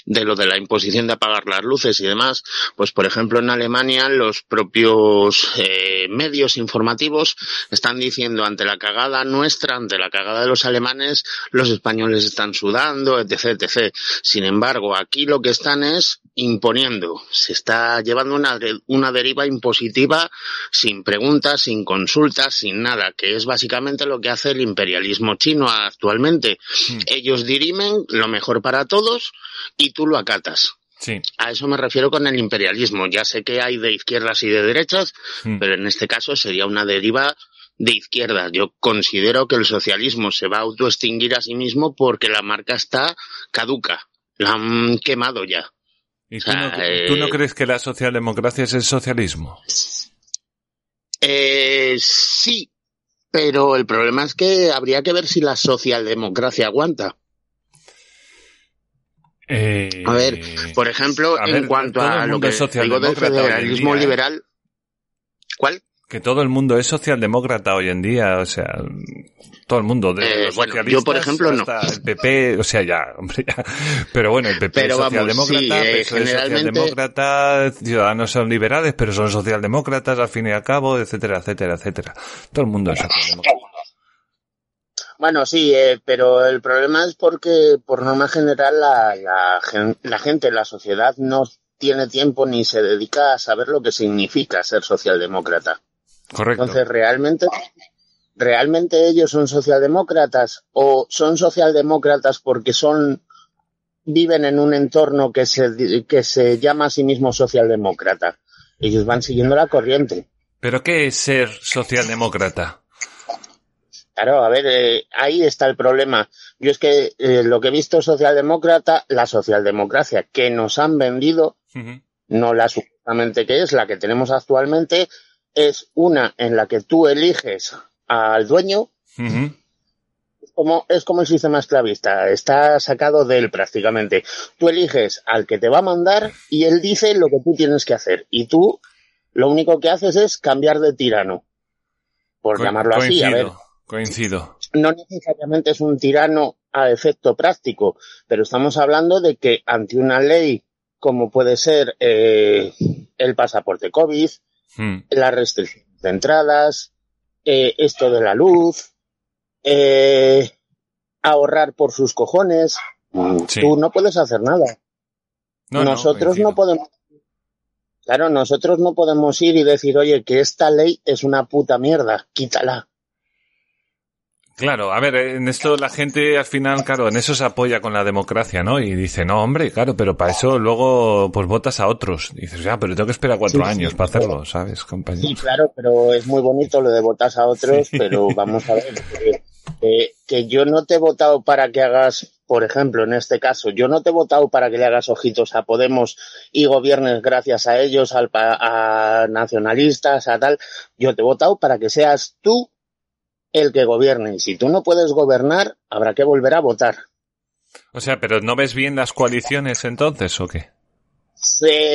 S6: de lo de la imposición de apagar las luces y demás, pues por ejemplo en Alemania los propios eh, medios informativos están diciendo ante la cagada nuestra, ante la cagada de los alemanes, los españoles están sudando, etc, etc. Sin embargo, aquí lo que están es imponiendo, se está llevando una, una deriva impositiva sin preguntas, sin consultas, sin nada, que es básicamente lo que hace el imperialismo chino actualmente.
S1: Mm.
S6: Ellos dirimen lo mejor para todos y tú lo acatas.
S1: Sí.
S6: A eso me refiero con el imperialismo. Ya sé que hay de izquierdas y de derechas,
S1: Mm.
S6: pero en este caso sería una deriva de izquierda. Yo considero que el socialismo se va a autoextinguir a sí mismo porque la marca está caduca. La han quemado ya.
S1: ¿Y
S6: O
S1: tú,
S6: sea,
S1: no, tú no
S6: eh,
S1: crees que la socialdemocracia es el socialismo?
S6: Eh, sí, pero el problema es que habría que ver si la socialdemocracia aguanta.
S1: Eh,
S6: A ver, Por ejemplo, en
S1: ver,
S6: cuanto a lo que digo del federalismo
S1: día, ¿eh?
S6: liberal. ¿Cuál?
S1: Que todo el mundo es socialdemócrata hoy en día, o sea, todo el mundo. De
S6: Eh,
S1: los
S6: bueno, yo, por ejemplo, no.
S1: El PP, o sea, ya, hombre, ya. Pero bueno, el PP
S6: Pero
S1: es
S6: vamos,
S1: socialdemócrata,
S6: sí, eh,
S1: PSOE es
S6: generalmente-
S1: socialdemócrata, Ciudadanos son liberales, pero son socialdemócratas al fin y al cabo, etcétera, etcétera, etcétera. Todo el mundo es socialdemócrata.
S6: Bueno, sí, eh, pero el problema es porque, por norma general, la, la, la gente, la sociedad, no tiene tiempo ni se dedica a saber lo que significa ser socialdemócrata.
S1: Correcto.
S6: Entonces, realmente, realmente ellos son socialdemócratas o son socialdemócratas porque son viven en un entorno que se que se llama a sí mismo socialdemócrata. Ellos van siguiendo la corriente.
S1: Pero ¿qué es ser socialdemócrata?
S6: Claro, a ver, eh, ahí está el problema. Yo es que eh, lo que he visto socialdemócrata, la socialdemocracia que nos han vendido, no la supuestamente que es, la que tenemos actualmente, es una en la que tú eliges al dueño, es como, es como el sistema esclavista, está sacado de él prácticamente. Tú eliges al que te va a mandar y él dice lo que tú tienes que hacer. Y tú lo único que haces es cambiar de tirano, por
S1: Co-
S6: llamarlo así. A ver,
S1: Coincido, coincido.
S6: no necesariamente es un tirano a efecto práctico, pero estamos hablando de que ante una ley como puede ser eh, el pasaporte COVID,
S1: Mm.
S6: las restricciones de entradas, eh, esto de la luz, eh, ahorrar por sus cojones, mm,
S1: Sí.
S6: tú no puedes hacer nada.
S1: No, no,
S6: nosotros no podemos. Claro, nosotros no podemos ir y decir, oye, que esta ley es una puta mierda, quítala.
S1: Claro, a ver, en esto la gente al final, claro, en eso se apoya con la democracia, ¿no? Y dice, no, hombre, claro, pero para eso luego pues votas a otros. Y dices, ya, pero tengo que esperar cuatro
S6: Sí, sí,
S1: años para hacerlo, ¿sabes,
S6: Sí,
S1: compañero?
S6: claro, pero es muy bonito lo de votas a otros,
S1: Sí.
S6: pero vamos a ver, que, que- que yo no te he votado para que hagas, por ejemplo, en este caso, yo no te he votado para que le hagas ojitos a Podemos y gobiernes gracias a ellos, al, a nacionalistas, a tal. Yo te he votado para que seas tú el que gobierne. Y si tú no puedes gobernar, habrá que volver a votar.
S1: O sea, pero ¿no ves bien las coaliciones entonces o qué?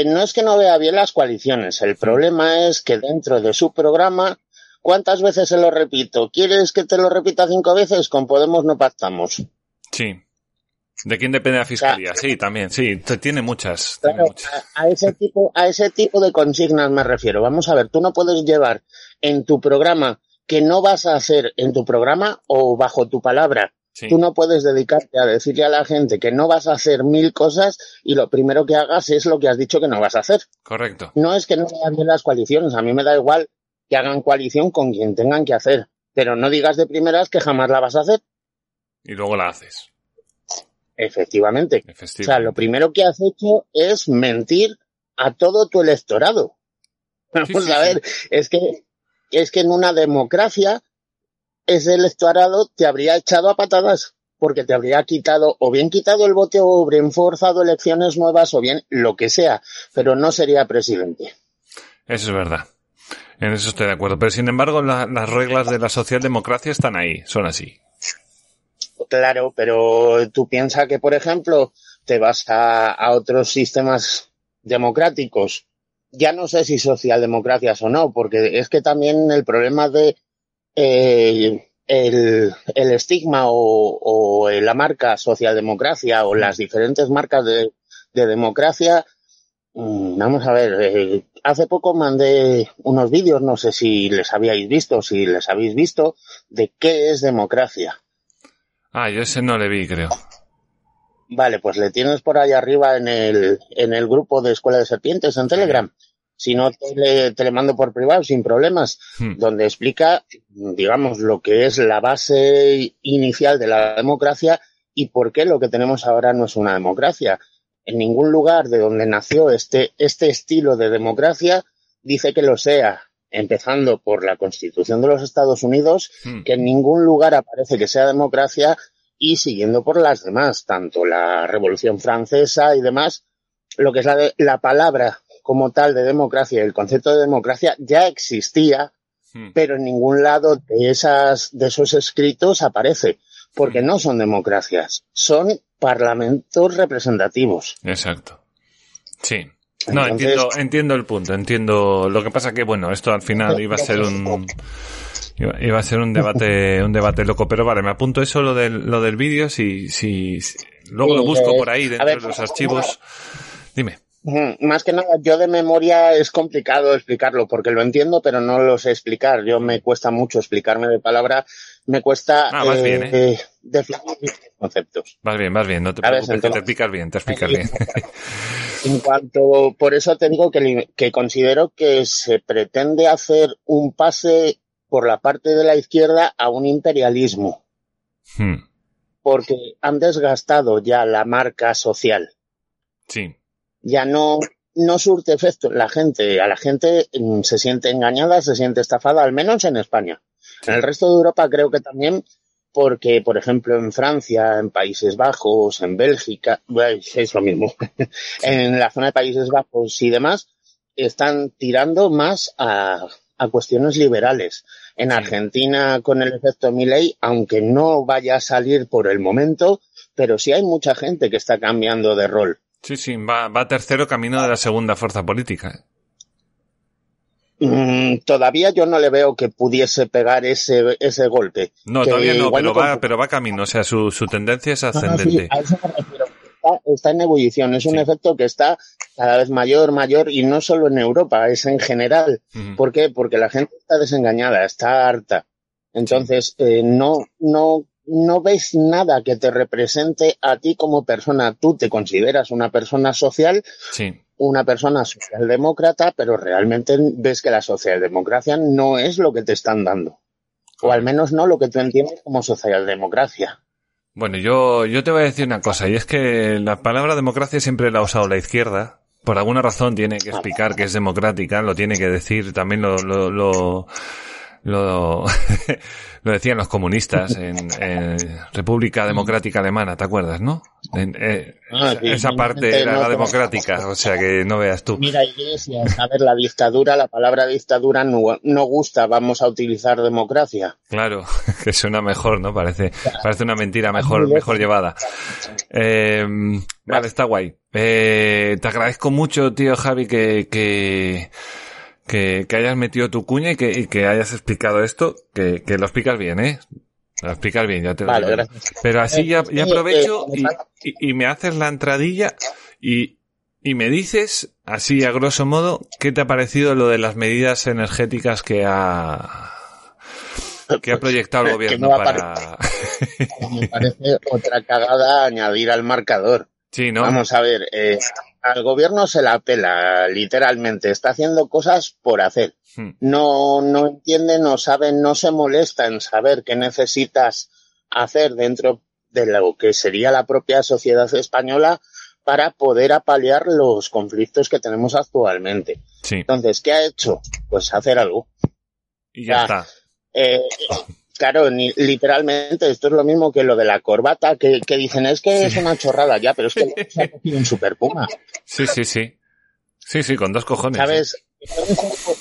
S6: No es que no vea bien las coaliciones, el problema es que dentro de su programa, ¿cuántas veces se lo repito? ¿Quieres que te lo repita cinco veces? Con Podemos no pactamos.
S1: Sí. ¿De quién depende la fiscalía? Sí, también, sí, te- tiene muchas. tiene muchas.
S6: a, a ese tipo, a ese tipo de consignas me refiero. Vamos a ver, tú no puedes llevar en tu programa que no vas a hacer en tu programa o bajo tu palabra.
S1: Sí.
S6: Tú no puedes dedicarte a decirle a la gente que no vas a hacer mil cosas y lo primero que hagas es lo que has dicho que no vas a hacer.
S1: Correcto.
S6: No es que no vean bien las coaliciones, a mí me da igual que hagan coalición con quien tengan que hacer, pero no digas de primeras que jamás la vas a hacer.
S1: Y luego la haces.
S6: Efectivamente. O sea, lo primero que has hecho es mentir a todo tu electorado. Vamos
S1: Sí, sí,
S6: a ver, es que es que en una democracia ese electorado te habría echado a patadas porque te habría quitado o bien quitado el voto o bien forzado elecciones nuevas o bien lo que sea, pero no sería presidente.
S1: Eso es verdad. En eso estoy de acuerdo. Pero sin embargo, la- las reglas de la socialdemocracia están ahí, son así.
S6: Claro, pero tú piensas que, por ejemplo, te vas a, a otros sistemas democráticos, ya no sé si socialdemocracias o no, porque es que también el problema de eh, el, el estigma o, la marca socialdemocracia o las diferentes marcas de, de democracia, mm, vamos a ver, eh, hace poco mandé unos vídeos, no sé si les habíais visto, si les habéis visto, de qué es democracia.
S1: Ah, yo ese no le vi, creo.
S6: Vale, pues le tienes por ahí arriba en el, en el grupo de Escuela de Serpientes en Telegram. Si no, te le, te le mando por privado sin problemas,
S1: Hmm.
S6: donde explica, digamos, lo que es la base inicial de la democracia y por qué lo que tenemos ahora no es una democracia. En ningún lugar de donde nació este, este estilo de democracia dice que lo sea, empezando por la Constitución de los Estados Unidos,
S1: Hmm.
S6: que en ningún lugar aparece que sea democracia y siguiendo por las demás, tanto la Revolución Francesa y demás, lo que es la, de- la palabra como tal de democracia, el concepto de democracia ya existía,
S1: Hmm.
S6: pero en ningún lado de esas, de esos escritos aparece, porque no son democracias, son parlamentos representativos.
S1: Exacto. Sí. No,
S6: Entonces-
S1: entiendo, entiendo el punto, entiendo. Lo que pasa que, bueno, esto al final iba a ser un, iba, iba a ser un debate, un debate loco, pero vale, me apunto eso lo del, lo del vídeo, si, si, si- luego lo busco
S6: eh,
S1: por ahí dentro
S6: ver,
S1: de los archivos. Dime.
S6: Más que nada, yo de memoria es complicado explicarlo, porque lo entiendo, pero no lo sé explicar. Yo me cuesta mucho explicarme de palabra, me cuesta
S1: Ah, vas bien, ¿eh?
S6: eh, conceptos.
S1: Vas bien, vas bien, no te preocupes, que te explicas bien, te explicas bien.
S6: En cuanto, por eso te digo que, que considero que se pretende hacer un pase por la parte de la izquierda a un imperialismo,
S1: Hmm,
S6: porque han desgastado ya la marca social.
S1: Sí,
S6: ya no, no surte efecto la gente. A la gente mm, se siente engañada, se siente estafada, al menos en España. En el resto de Europa creo que también, porque, por ejemplo, en Francia, en Países Bajos, en Bélgica, bueno, es lo mismo, en la zona de Países Bajos y demás, están tirando más a, a cuestiones liberales. En. Argentina, con el efecto Milley, aunque no vaya a salir por el momento, pero sí hay mucha gente que está cambiando de rol.
S1: sí, sí, va, va tercero camino de la segunda fuerza política.
S6: Mm, todavía yo no le veo que pudiese pegar ese, ese golpe.
S1: No,
S6: Que
S1: todavía no, pero va, pero va camino, o sea, su, su tendencia es
S6: No, no, sí,
S1: ascendente.
S6: a eso me refiero. Está, está en ebullición, es un
S1: Sí.
S6: efecto que está cada vez mayor, mayor, y no solo en Europa, es en general. ¿Por qué? Porque la gente está desengañada, está harta. Entonces, eh, no, no, no ves nada que te represente a ti como persona. Tú te consideras una persona social,
S1: Sí,
S6: una persona socialdemócrata, pero realmente ves que la socialdemocracia no es lo que te están dando. O al menos no lo que tú entiendes como socialdemocracia.
S1: Bueno, yo, yo te voy a decir una cosa, y es que la palabra democracia siempre la ha usado la izquierda. Por alguna razón tiene que explicar que es democrática, lo tiene que decir, también lo, lo, lo, lo, lo decían los comunistas en, en República Democrática Alemana, ¿te acuerdas, no? En- eh,
S6: Ah,
S1: esa- parte era
S6: no
S1: la democrática, o sea que no veas tú.
S6: Mira, Iglesias, a ver, la dictadura, la palabra dictadura no, no gusta, vamos a utilizar democracia.
S1: Claro, que suena mejor, ¿no? Parece, parece una mentira mejor, mejor llevada. Eh, vale, está guay. Eh, te agradezco mucho, tío Javi, que, que, que, que hayas metido tu cuña y que, y que hayas explicado esto, que, que lo explicas bien, ¿eh? Lo explicas bien, ya te lo
S6: Vale,
S1: digo.
S6: gracias.
S1: Pero así ya, ya
S6: Eh,
S1: aprovecho
S6: eh,
S1: y, y, y me haces la entradilla y, y me dices, así a grosso modo, ¿qué te ha parecido lo de las medidas energéticas que ha, que ha proyectado el gobierno para...
S6: Me parece otra cagada añadir al marcador.
S1: sí, ¿no?
S6: Vamos a ver, eh, al gobierno se la pela, literalmente. Está haciendo cosas por hacer.
S1: Hmm.
S6: No, no entiende, no sabe, no se molesta en saber qué necesitas hacer dentro de lo que sería la propia sociedad española para poder apalear los conflictos que tenemos actualmente.
S1: Sí,
S6: Entonces, ¿qué ha hecho? Pues hacer algo.
S1: y ya
S6: ya.
S1: está.
S6: Eh, claro, ni- literalmente, esto es lo mismo que lo de la corbata, que, que dicen, es que es una chorrada ya, pero es que se ha cogido un super puma.
S1: Sí, sí, sí. Sí, sí, con dos cojones.
S6: ¿Sabes? Por-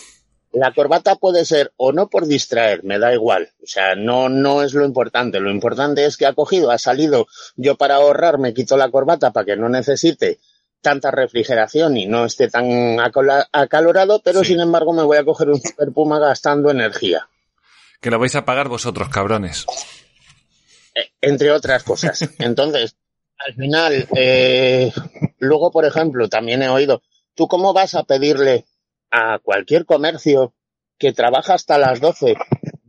S6: La corbata puede ser o no por distraer, me da igual. O sea, no, no es lo importante. Lo importante es que ha cogido, ha salido. Yo para ahorrar me quito la corbata para que no necesite tanta refrigeración y no esté tan acalorado, pero
S1: Sí.
S6: sin embargo me voy a coger un super puma gastando energía.
S1: Que lo vais a pagar vosotros, cabrones.
S6: Eh, entre otras cosas. Entonces, al final, eh, luego, por ejemplo, también he oído, ¿tú cómo vas a pedirle a cualquier comercio que trabaja hasta las 12?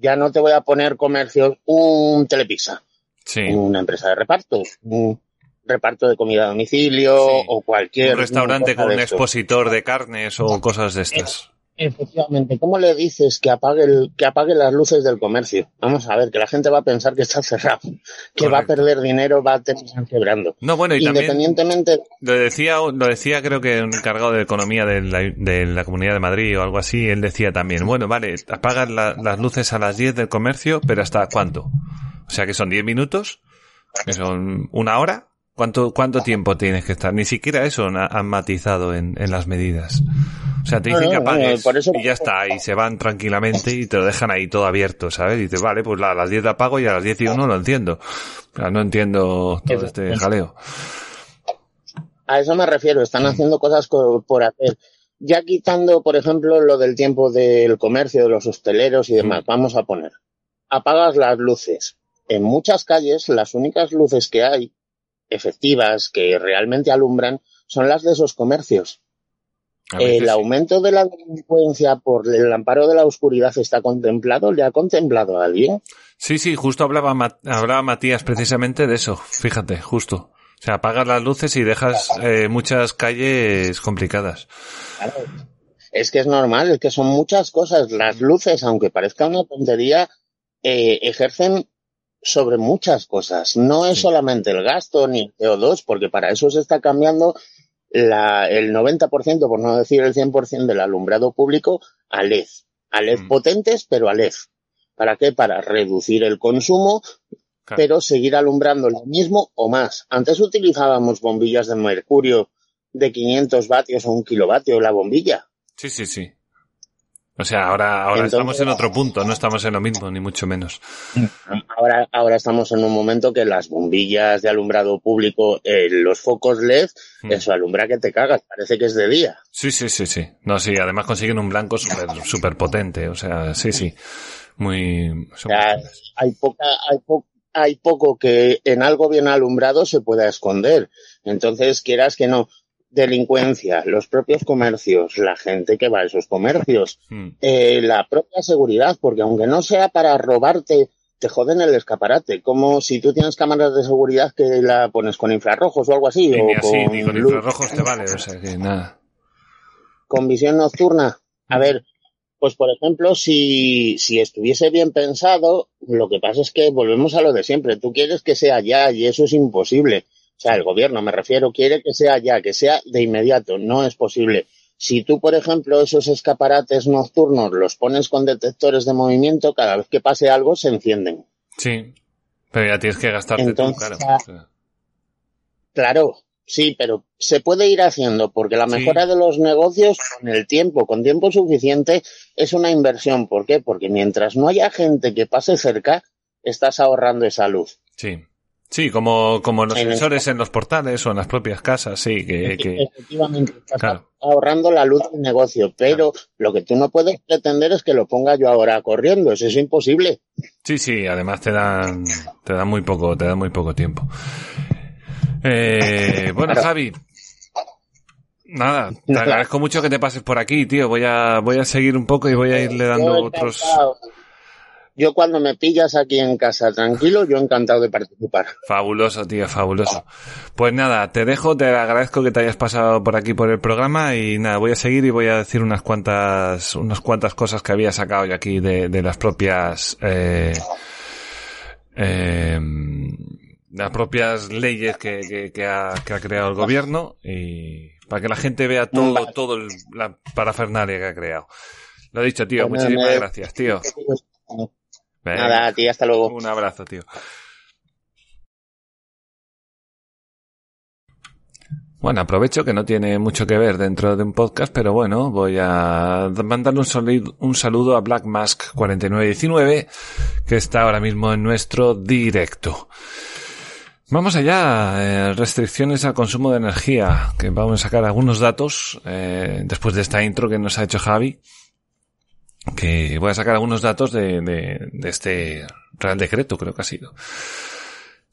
S6: Ya no te voy a poner comercio, un telepizza,
S1: Sí,
S6: una empresa de reparto, un- reparto de comida a domicilio
S1: Sí.
S6: o cualquier
S1: Un restaurante con un expositor de carnes o cosas de estas.
S6: Efectivamente, ¿cómo le dices que apague, el, que apague las luces del comercio? Vamos a ver, que la gente va a pensar que está cerrado, que va a perder dinero, va a terminar quebrando.
S1: No, bueno, y también
S6: Independientemente,
S1: lo decía, lo decía creo que un encargado de economía de la, de la Comunidad de Madrid o algo así, él decía también, bueno, vale, apagan la- las luces a las 10 del comercio, pero ¿hasta cuánto? O sea que son 10 minutos, que son una hora. ¿Cuánto, cuánto tiempo tienes que estar? Ni siquiera eso han matizado en, en las medidas. O sea, te dicen
S6: no,
S1: que apagues
S6: eso-
S1: y ya está, y se van tranquilamente y te lo dejan ahí todo abierto, ¿sabes? Y dices, vale, pues a las 10 lo apago y a las 10 y uno lo enciendo. Pero no entiendo todo este jaleo.
S6: a eso me refiero, están haciendo cosas co- por hacer. Ya quitando, por ejemplo, lo del tiempo del comercio, de los hosteleros y demás, vamos a poner, apagas las luces. En muchas calles, las únicas luces que hay, efectivas, que realmente alumbran, son las de esos comercios. ¿El
S1: sí.
S6: aumento de la delincuencia por el amparo de la oscuridad está contemplado? ¿Le ha contemplado a alguien?
S1: Sí, sí, justo hablaba, hablaba Matías precisamente de eso, fíjate, justo. O sea, apagas las luces y dejas eh, muchas calles complicadas.
S6: Claro. Es que es normal, es que son muchas cosas. Las luces, aunque parezca una tontería, eh, ejercen sobre muchas cosas. No es
S1: Sí.
S6: solamente el gasto ni el CO2, porque para eso se está cambiando la, el 90%, por no decir el 100% del alumbrado público a LED. A LED
S1: Mm.
S6: potentes, pero a LED. ¿Para qué? Para reducir el consumo,
S1: Claro.
S6: pero seguir alumbrando lo mismo o más. Antes utilizábamos bombillas de mercurio de 500 vatios o un kilovatio la bombilla.
S1: Sí, sí, sí. O sea, ahora, ahora
S6: Entonces-
S1: estamos en otro punto, no estamos en lo mismo, ni mucho menos.
S6: Ahora, ahora estamos en un momento que las bombillas de alumbrado público, eh, los focos LED,
S1: Mm.
S6: eso alumbra que te cagas, parece que es de día.
S1: Sí, sí, sí, sí. No, sí, además consiguen un blanco súper super potente, o sea, sí, sí. Muy... son
S6: sea. Hay poca, hay, po- hay poco que en algo bien alumbrado se pueda esconder. Entonces, quieras que no, delincuencia, los propios comercios, la gente que va a esos comercios,
S1: Mm.
S6: eh, la propia seguridad, porque aunque no sea para robarte, te joden el escaparate, como si tú tienes cámaras de seguridad que la pones con infrarrojos o algo así, o
S1: ni así,
S6: con,
S1: ni con
S6: luz,
S1: infrarrojos te vale, o sea que nada.
S6: con visión nocturna. A ver, pues por ejemplo, si, si estuviese bien pensado, lo que pasa es que volvemos a lo de siempre. Tú quieres que sea ya y eso es imposible. O sea, el gobierno, me refiero, quiere que sea ya, que sea de inmediato. No es posible. Si tú, por ejemplo, esos escaparates nocturnos los pones con detectores de movimiento, cada vez que pase algo se encienden.
S1: Sí. Pero ya tienes que gastarte
S6: Entonces,
S1: tú, claro.
S6: Claro, sí, pero se puede ir haciendo porque la
S1: Sí.
S6: mejora de los negocios con el tiempo, con tiempo suficiente, es una inversión. ¿Por qué? Porque mientras no haya gente que pase cerca, estás ahorrando esa luz.
S1: Sí. Sí, como, como los
S6: En el-
S1: sensores en los portales o en las propias casas, sí, que, que
S6: Efectivamente, estás
S1: Claro.
S6: ahorrando la luz del negocio, pero lo que tú no puedes pretender es que lo ponga yo ahora corriendo, eso es imposible.
S1: Sí, sí, además te dan, te dan muy poco, te dan muy poco tiempo. Eh, bueno,
S6: Claro.
S1: Javi. Nada, te agradezco mucho que te pases por aquí, tío. Voy a, voy a seguir un poco y voy a irle dando otros.
S6: Yo cuando me pillas aquí en casa tranquilo, yo encantado de participar.
S1: Fabuloso, tío, fabuloso. Pues nada, te dejo, te agradezco que te hayas pasado por aquí por el programa y nada, voy a seguir y voy a decir unas cuantas, unas cuantas cosas que había sacado yo aquí de, de las propias, eh, eh, las propias leyes que, que, que ha, que ha creado el gobierno y para que la gente vea todo, todo el- la parafernalia que ha creado. Lo dicho, tío,
S6: Pues
S1: muchísimas gracias, tío.
S6: Nada, ti, hasta luego.
S1: un abrazo, tío. Bueno, aprovecho que no tiene mucho que ver dentro de un podcast, pero bueno, voy a mandarle un, un saludo a Black Mask 4919, que está ahora mismo en nuestro directo. Vamos allá, eh, restricciones al consumo de energía, que vamos a sacar algunos datos eh, después de esta intro que nos ha hecho Javi, que voy a sacar algunos datos de, de, de este Real Decreto, creo que ha sido.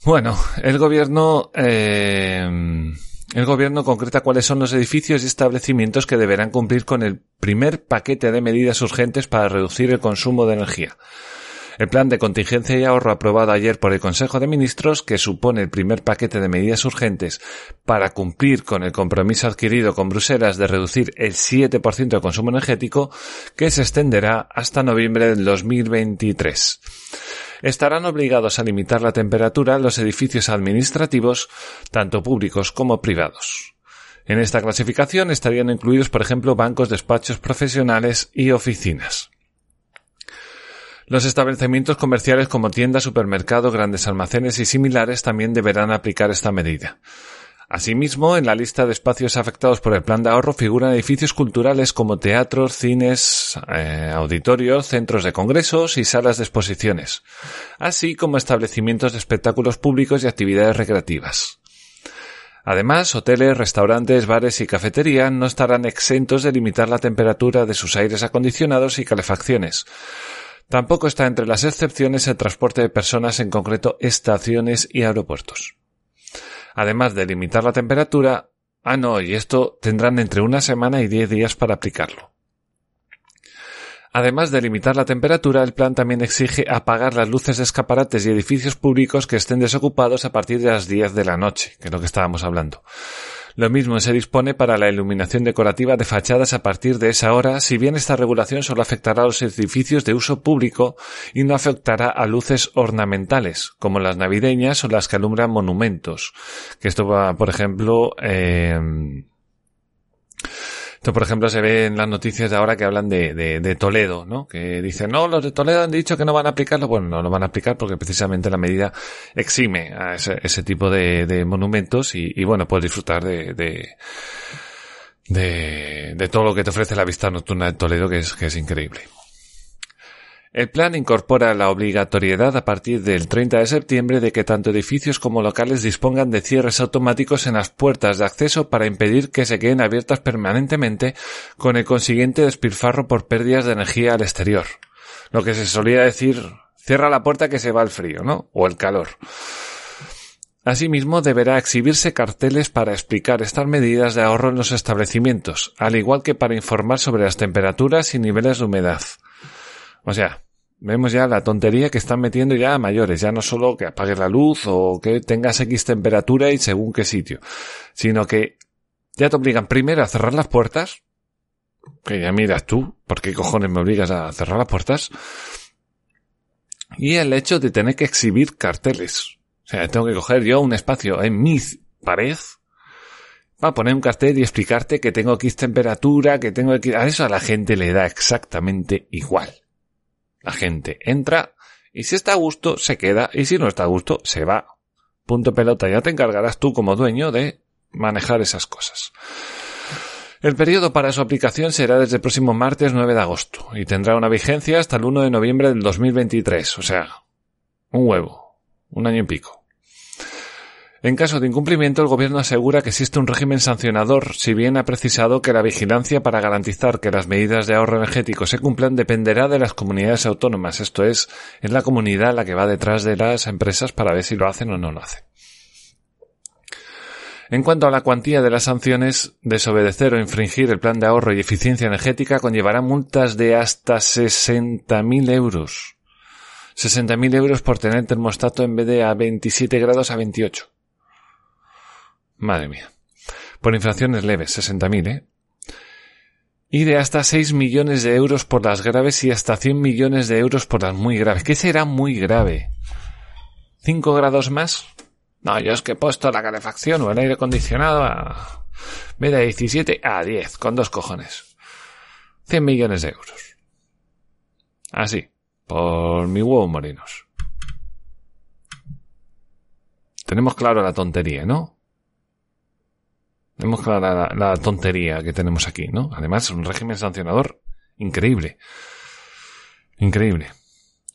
S1: Bueno, el gobierno, eh, el gobierno concreta cuáles son los edificios y establecimientos que deberán cumplir con el primer paquete de medidas urgentes para reducir el consumo de energía. El plan de contingencia y ahorro aprobado ayer por el Consejo de Ministros, que supone el primer paquete de medidas urgentes para cumplir con el compromiso adquirido con Bruselas de reducir el 7% de consumo energético, que se extenderá hasta noviembre del 2023 estarán obligados a limitar la temperatura los edificios administrativos, tanto públicos como privados. En esta clasificación estarían incluidos, por ejemplo, bancos, despachos profesionales y oficinas. Los establecimientos comerciales como tiendas, supermercados, grandes almacenes y similares también deberán aplicar esta medida. Asimismo, en la lista de espacios afectados por el plan de ahorro figuran edificios culturales como teatros, cines, eh, auditorios, centros de congresos y salas de exposiciones, así como establecimientos de espectáculos públicos y actividades recreativas. Además, hoteles, restaurantes, bares y cafeterías no estarán exentos de limitar la temperatura de sus aires acondicionados y calefacciones. Tampoco está entre las excepciones el transporte de personas, en concreto estaciones y aeropuertos. Además de limitar la temperatura, ah no, y esto tendrán entre una semana y diez días para aplicarlo. Además de limitar la temperatura, el plan también exige apagar las luces de escaparates y edificios públicos que estén desocupados a partir de las 10 de la noche, que es lo que estábamos hablando. Lo mismo se dispone para la iluminación decorativa de fachadas a partir de esa hora, si bien esta regulación solo afectará a los edificios de uso público y no afectará a luces ornamentales, como las navideñas o las que alumbran monumentos. Que esto va, por ejemplo, eh, esto, por ejemplo, se ve en las noticias de ahora que hablan de, de, Toledo, ¿no? Que dicen, no, los de Toledo han dicho que no van a aplicarlo. Bueno, no lo van a aplicar porque precisamente la medida exime a ese, ese tipo de, de monumentos y, bueno, puedes disfrutar de, de, de, de todo lo que te ofrece la vista nocturna de Toledo, que es, que es increíble. El plan incorpora la obligatoriedad a partir del 30 de septiembre de que tanto edificios como locales dispongan de cierres automáticos en las puertas de acceso para impedir que se queden abiertas permanentemente con el consiguiente despilfarro por pérdidas de energía al exterior. Lo que se solía decir, cierra la puerta que se va el frío, ¿no? O el calor. Asimismo, deberá exhibirse carteles para explicar estas medidas de ahorro en los establecimientos, al igual que para informar sobre las temperaturas y niveles de humedad. O sea, vemos ya la tontería que están metiendo ya a mayores, ya no solo que apagues la luz o que tengas X temperatura y según qué sitio, sino que ya te obligan primero a cerrar las puertas, que ya miras tú, ¿por qué cojones me obligas a cerrar las puertas? Y el hecho de tener que exhibir carteles. O sea, tengo que coger yo un espacio en mi pared para poner un cartel y explicarte que tengo X temperatura, que tengo X... A eso a la gente le da exactamente igual. La gente entra y si está a gusto se queda y si no está a gusto se va. Punto pelota, ya te encargarás tú como dueño de manejar esas cosas. El periodo para su aplicación será desde el próximo martes 9 de agosto y tendrá una vigencia hasta el 1 de noviembre del 2023, o sea, un huevo, un año y pico. En caso de incumplimiento, el Gobierno asegura que existe un régimen sancionador, si bien ha precisado que la vigilancia para garantizar que las medidas de ahorro energético se cumplan dependerá de las comunidades autónomas, esto es, es la comunidad la que va detrás de las empresas para ver si lo hacen o no lo hacen. En cuanto a la cuantía de las sanciones, desobedecer o infringir el plan de ahorro y eficiencia energética conllevará multas de hasta 60.000 euros. 60.000 euros por tener termostato en vez de a 27 grados a 28. Madre mía. Por infracciones leves, 60.000, ¿eh? Y de hasta 6 millones de euros por las graves y hasta 100 millones de euros por las muy graves. ¿Qué será muy grave? ¿5 grados más? No, yo es que he puesto la calefacción o el aire acondicionado a... vez de 17 a 10, con dos cojones. 100 millones de euros. Así, por mi huevo morinos. Tenemos claro la tontería, ¿no? Vemos la, la, tontería que tenemos aquí, ¿no? Además, un régimen sancionador increíble. Increíble.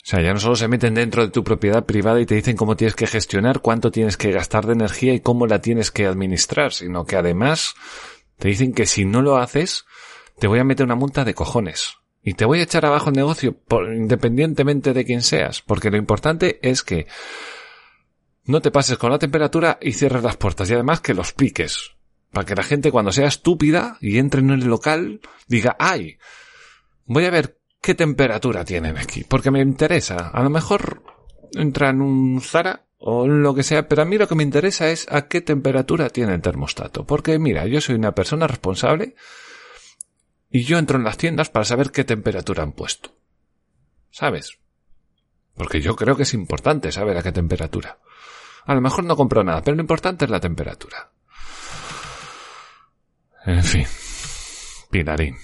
S1: O sea, ya no solo se meten dentro de tu propiedad privada y te dicen cómo tienes que gestionar, cuánto tienes que gastar de energía y cómo la tienes que administrar, sino que además te dicen que si no lo haces, te voy a meter una multa de cojones. Y te voy a echar abajo el negocio, por, independientemente de quién seas, porque lo importante es que no te pases con la temperatura y cierres las puertas y además que los piques. Para que la gente cuando sea estúpida y entre en el local diga, ay, voy a ver qué temperatura tienen aquí, porque me interesa. A lo mejor entra en un Zara o lo que sea, pero a mí lo que me interesa es a qué temperatura tiene el termostato. Porque mira, yo soy una persona responsable y yo entro en las tiendas para saber qué temperatura han puesto. ¿Sabes? Porque yo creo que es importante saber a qué temperatura. A lo mejor no compro nada, pero lo importante es la temperatura. En fin. Pinarín.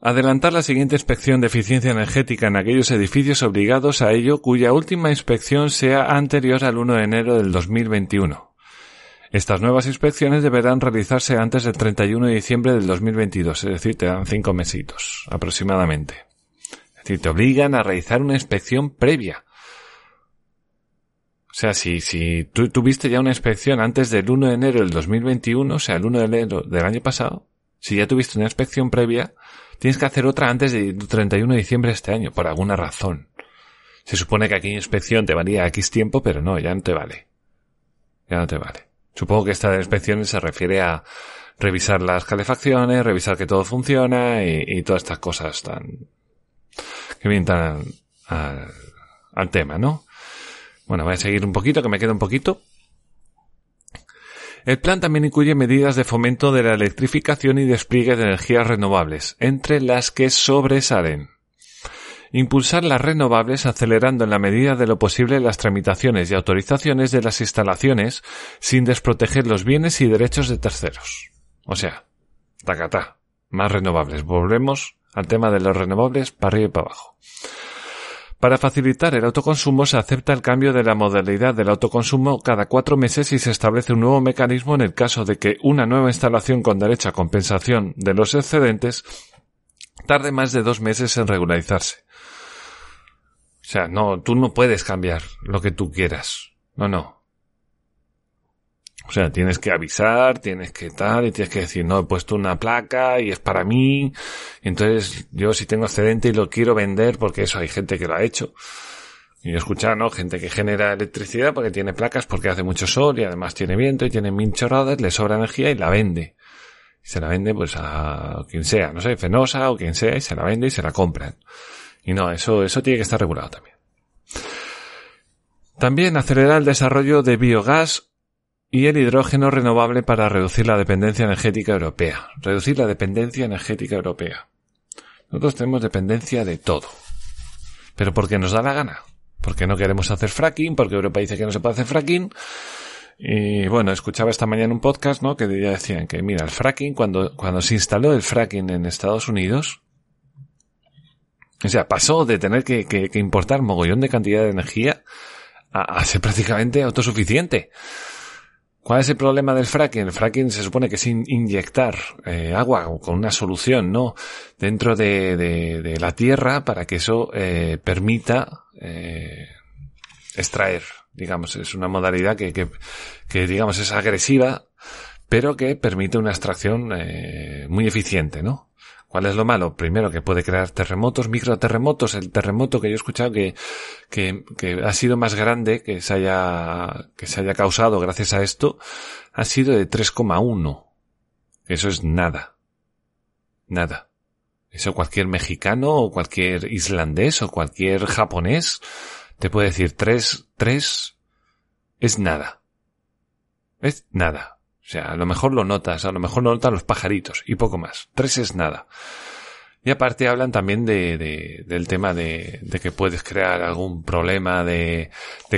S1: Adelantar la siguiente inspección de eficiencia energética en aquellos edificios obligados a ello cuya última inspección sea anterior al 1 de enero del 2021. Estas nuevas inspecciones deberán realizarse antes del 31 de diciembre del 2022, es decir, te dan cinco mesitos aproximadamente. Es decir, te obligan a realizar una inspección previa. O sea, si, si tú tuviste ya una inspección antes del 1 de enero del 2021, o sea, el 1 de enero del año pasado, si ya tuviste una inspección previa, tienes que hacer otra antes del 31 de diciembre de este año, por alguna razón. Se supone que aquí inspección te valía X tiempo, pero no, ya no te vale. Ya no te vale. Supongo que esta inspección se refiere a revisar las calefacciones, revisar que todo funciona y, todas estas cosas tan que vienen tan al, al tema, ¿no? Bueno, voy a seguir un poquito, que me queda un poquito. El plan también incluye medidas de fomento de la electrificación y despliegue de energías renovables, entre las que sobresalen. Impulsar las renovables acelerando en la medida de lo posible las tramitaciones y autorizaciones de las instalaciones sin desproteger los bienes y derechos de terceros. O sea, tacatá, más renovables. Volvemos al tema de los renovables para arriba y para abajo. Para facilitar el autoconsumo se acepta el cambio de la modalidad del autoconsumo cada cuatro meses y se establece un nuevo mecanismo en el caso de que una nueva instalación con derecho a compensación de los excedentes tarde más de dos meses en regularizarse. O sea, no, tú no puedes cambiar lo que tú quieras. No, no. O sea, tienes que avisar, tienes que tal, y tienes que decir, no, he puesto una placa y es para mí. entonces, yo si tengo excedente y lo quiero vender, porque eso hay gente que lo ha hecho. Y yo he escuchado, ¿no? Gente que genera electricidad porque tiene placas, porque hace mucho sol y además tiene viento y tiene mil chorradas, le sobra energía y la vende. Se la vende pues a quien sea, no sé, Fenosa o quien sea, y se la vende y se la compran. Y no, eso, eso tiene que estar regulado también. También acelerar el desarrollo de biogás y el hidrógeno renovable para reducir la dependencia energética europea. Reducir la dependencia energética europea. Nosotros tenemos dependencia de todo. Pero porque nos da la gana. Porque no queremos hacer fracking, porque Europa dice que no se puede hacer fracking. Y bueno, escuchaba esta mañana un podcast, ¿no? Que ya decían que, mira, el fracking, cuando, cuando se instaló el fracking en Estados Unidos, o sea, pasó de tener que, que, que importar mogollón de cantidad de energía a, a ser prácticamente autosuficiente. ¿Cuál es el problema del fracking? El fracking se supone que es inyectar eh, agua con una solución, ¿no? Dentro de, de, la tierra para que eso eh, permita eh, extraer. Digamos, es una modalidad que, que, que, digamos, es agresiva, pero que permite una extracción eh, muy eficiente, ¿no? ¿Cuál es lo malo? Primero que puede crear terremotos, microterremotos. El terremoto que yo he escuchado que, que, que, ha sido más grande que se haya, que se haya causado gracias a esto, ha sido de 3,1. Eso es nada. Nada. Eso cualquier mexicano o cualquier islandés o cualquier japonés te puede decir 3, 3 es nada. Es nada. O sea, a lo mejor lo notas, a lo mejor lo notan los pajaritos y poco más. Tres es nada. Y aparte hablan también de, de del tema de, de, que puedes crear algún problema de,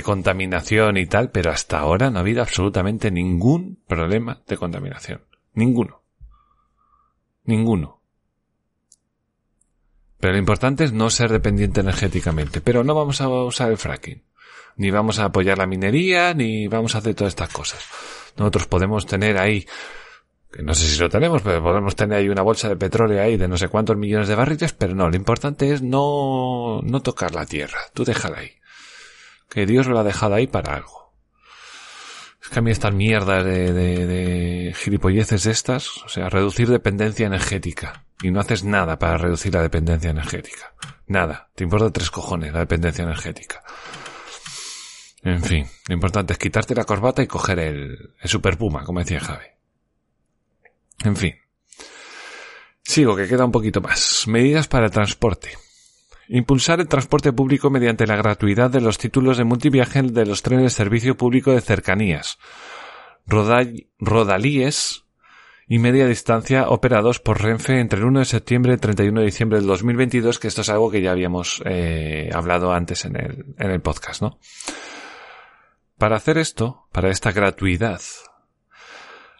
S1: contaminación y tal, pero hasta ahora no ha habido absolutamente ningún problema de contaminación. Ninguno. Ninguno. Pero lo importante es no ser dependiente energéticamente. Pero no vamos a usar el fracking. Ni vamos a apoyar la minería, ni vamos a hacer todas estas cosas. Nosotros podemos tener ahí, que no sé si lo tenemos, pero podemos tener ahí una bolsa de petróleo ahí de no sé cuántos millones de barriles, pero no, lo importante es no, no tocar la tierra. Tú déjala ahí. Que Dios lo ha dejado ahí para algo. Es que a mí estas mierdas de, de, de gilipolleces estas, o sea, reducir dependencia energética. Y no haces nada para reducir la dependencia energética. Nada. Te importa tres cojones la dependencia energética. En fin, lo importante es quitarte la corbata y coger el, el super puma, como decía Javi. En fin. Sigo, que queda un poquito más. Medidas para el transporte. Impulsar el transporte público mediante la gratuidad de los títulos de multiviaje de los trenes de servicio público de cercanías. rodalíes y media distancia operados por Renfe entre el 1 de septiembre y el 31 de diciembre del 2022, que esto es algo que ya habíamos eh, hablado antes en el, en el podcast, ¿no? Para hacer esto, para esta gratuidad,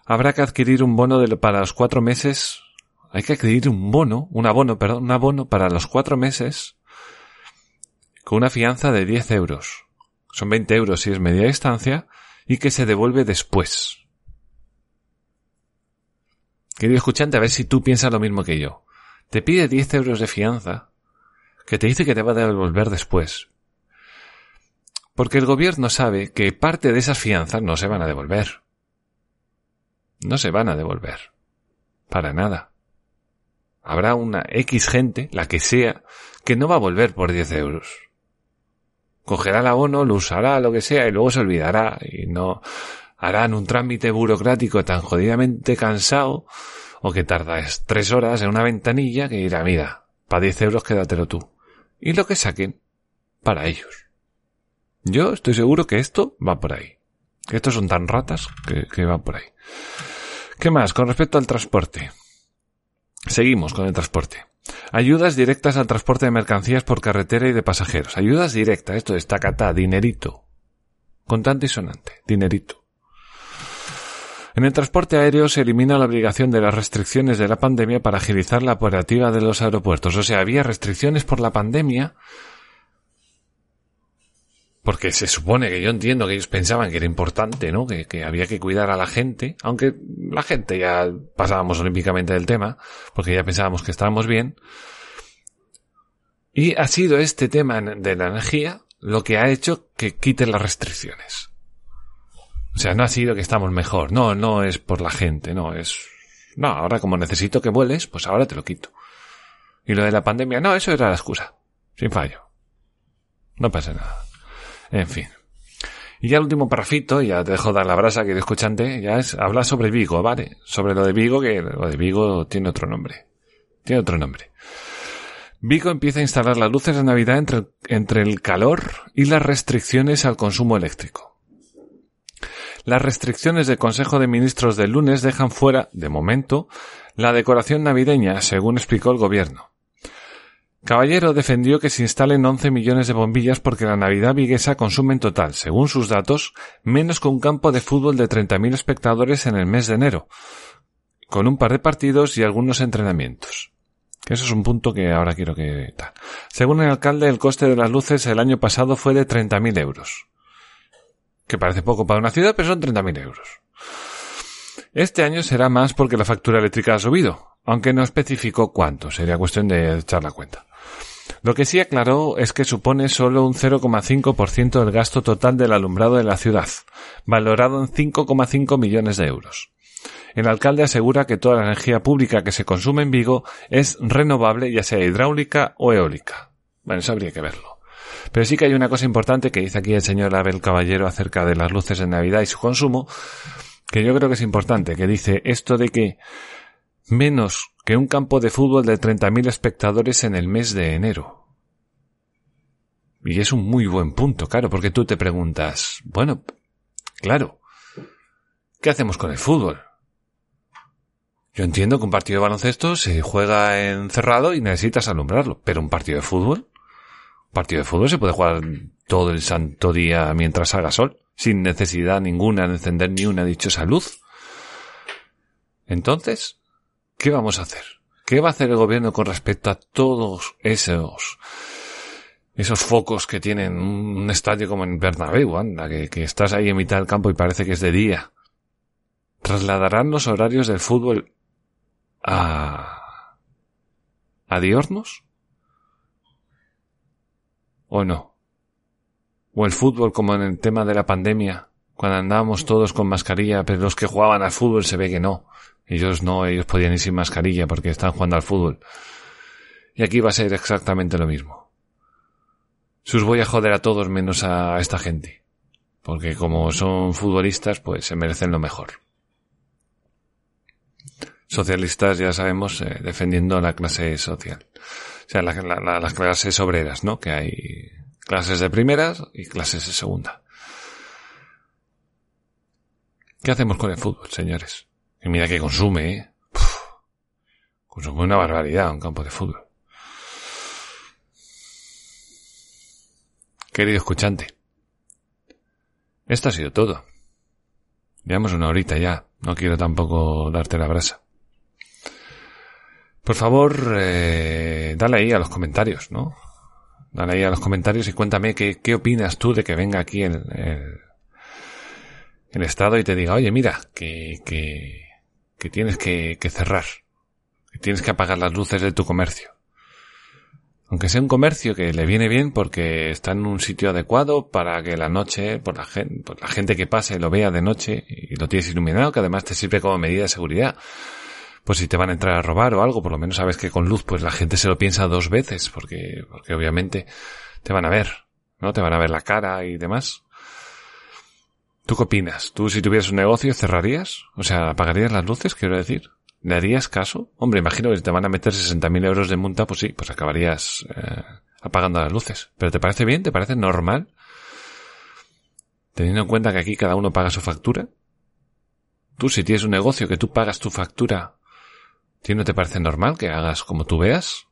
S1: habrá que adquirir un bono para los cuatro meses hay que adquirir un bono, un abono, perdón, un abono para los cuatro meses con una fianza de 10 euros. Son 20 euros si es media distancia y que se devuelve después. Querido escuchante, a ver si tú piensas lo mismo que yo. Te pide 10 euros de fianza que te dice que te va a devolver después. Porque el gobierno sabe que parte de esas fianzas no se van a devolver. No se van a devolver. Para nada habrá una X gente, la que sea, que no va a volver por 10 euros. Cogerá el abono, lo usará, lo que sea, y luego se olvidará, y no harán un trámite burocrático tan jodidamente cansado, o que tardas tres horas en una ventanilla que irá, mira, para 10 euros quédatelo tú. Y lo que saquen, para ellos. Yo estoy seguro que esto va por ahí. Que estos son tan ratas que, que va por ahí. ¿Qué más? Con respecto al transporte. Seguimos con el transporte. Ayudas directas al transporte de mercancías por carretera y de pasajeros. Ayudas directas, esto es tacatá, dinerito. Contante y sonante, dinerito. En el transporte aéreo se elimina la obligación de las restricciones de la pandemia para agilizar la operativa de los aeropuertos. O sea, había restricciones por la pandemia porque se supone que yo entiendo que ellos pensaban que era importante, ¿no? Que, había que cuidar a la gente, aunque la gente ya pasábamos olímpicamente del tema, porque ya pensábamos que estábamos bien. Y ha sido este tema de la energía lo que ha hecho que quite las restricciones. O sea, no ha sido que estamos mejor, no, no es por la gente, no, es, no, ahora como necesito que vueles, pues ahora te lo quito. Y lo de la pandemia, no, eso era la excusa, sin fallo. No pasa nada. En fin. Y ya el último parrafito, ya te dejo dar la brasa que escuchante, ya es hablar sobre Vigo, ¿vale? Sobre lo de Vigo, que lo de Vigo tiene otro nombre. Tiene otro nombre. Vigo empieza a instalar las luces de Navidad entre, entre el calor y las restricciones al consumo eléctrico. Las restricciones del Consejo de Ministros del lunes dejan fuera, de momento, la decoración navideña, según explicó el gobierno. Caballero defendió que se instalen 11 millones de bombillas porque la Navidad viguesa consume en total, según sus datos, menos que un campo de fútbol de 30.000 espectadores en el mes de enero, con un par de partidos y algunos entrenamientos. Eso es un punto que ahora quiero que. Según el alcalde, el coste de las luces el año pasado fue de 30.000 euros. Que parece poco para una ciudad, pero son 30.000 euros. Este año será más porque la factura eléctrica ha subido, aunque no especificó cuánto, sería cuestión de echar la cuenta. Lo que sí aclaró es que supone solo un 0,5% del gasto total del alumbrado de la ciudad, valorado en 5,5 millones de euros. El alcalde asegura que toda la energía pública que se consume en Vigo es renovable, ya sea hidráulica o eólica. Bueno, eso habría que verlo. Pero sí que hay una cosa importante que dice aquí el señor Abel Caballero acerca de las luces de Navidad y su consumo, que yo creo que es importante, que dice esto de que menos que un campo de fútbol de 30.000 espectadores en el mes de enero. Y es un muy buen punto, claro, porque tú te preguntas, bueno, claro, ¿qué hacemos con el fútbol? Yo entiendo que un partido de baloncesto se juega encerrado y necesitas alumbrarlo, pero un partido de fútbol, un partido de fútbol se puede jugar todo el santo día mientras haga sol, sin necesidad ninguna de encender ni una dichosa luz. Entonces, ¿Qué vamos a hacer? ¿Qué va a hacer el gobierno con respecto a todos esos esos focos que tienen un estadio como en Bernabéu, anda, que, estás ahí en mitad del campo y parece que es de día? ¿Trasladarán los horarios del fútbol a... a diornos? ¿O no? ¿O el fútbol como en el tema de la pandemia, cuando andábamos todos con mascarilla, pero los que jugaban al fútbol se ve que no? Ellos no, ellos podían ir sin mascarilla porque están jugando al fútbol. Y aquí va a ser exactamente lo mismo. Sus voy a joder a todos menos a esta gente. Porque como son futbolistas, pues se merecen lo mejor. socialistas, ya sabemos, eh, defendiendo la clase social. O sea, las clases obreras, ¿no? Que hay clases de primeras y clases de segunda. ¿Qué hacemos con el fútbol, señores? Y mira que consume, ¿eh? consume una barbaridad un campo de fútbol. Querido escuchante, esto ha sido todo. Llevamos una horita ya, no quiero tampoco darte la brasa. Por favor, eh, dale ahí a los comentarios, ¿no? Dale ahí a los comentarios y cuéntame qué, qué opinas tú de que venga aquí el, el, Estado y te diga, oye, mira, que, que, que tienes que, que cerrar, que tienes que apagar las luces de tu comercio. Aunque sea un comercio que le viene bien porque está en un sitio adecuado para que la noche, por la, gente, por la gente que pase lo vea de noche y lo tienes iluminado, que además te sirve como medida de seguridad pues si te van a entrar a robar o algo, por lo menos sabes que con luz pues la gente se lo piensa dos veces, porque, porque obviamente te van a ver, ¿no? Te van a ver la cara y demás. ¿Tú qué opinas? ¿Tú si tuvieras un negocio cerrarías? O sea, ¿apagarías las luces, quiero decir? ¿Le harías caso? Hombre, imagino que si te van a meter 60.000 euros de multa, pues sí, pues acabarías eh, apagando las luces. ¿Pero te parece bien? ¿Te parece normal? Teniendo en cuenta que aquí cada uno paga su factura. Tú si tienes un negocio que tú pagas tu factura ¿Ti no te parece normal que hagas como tú veas?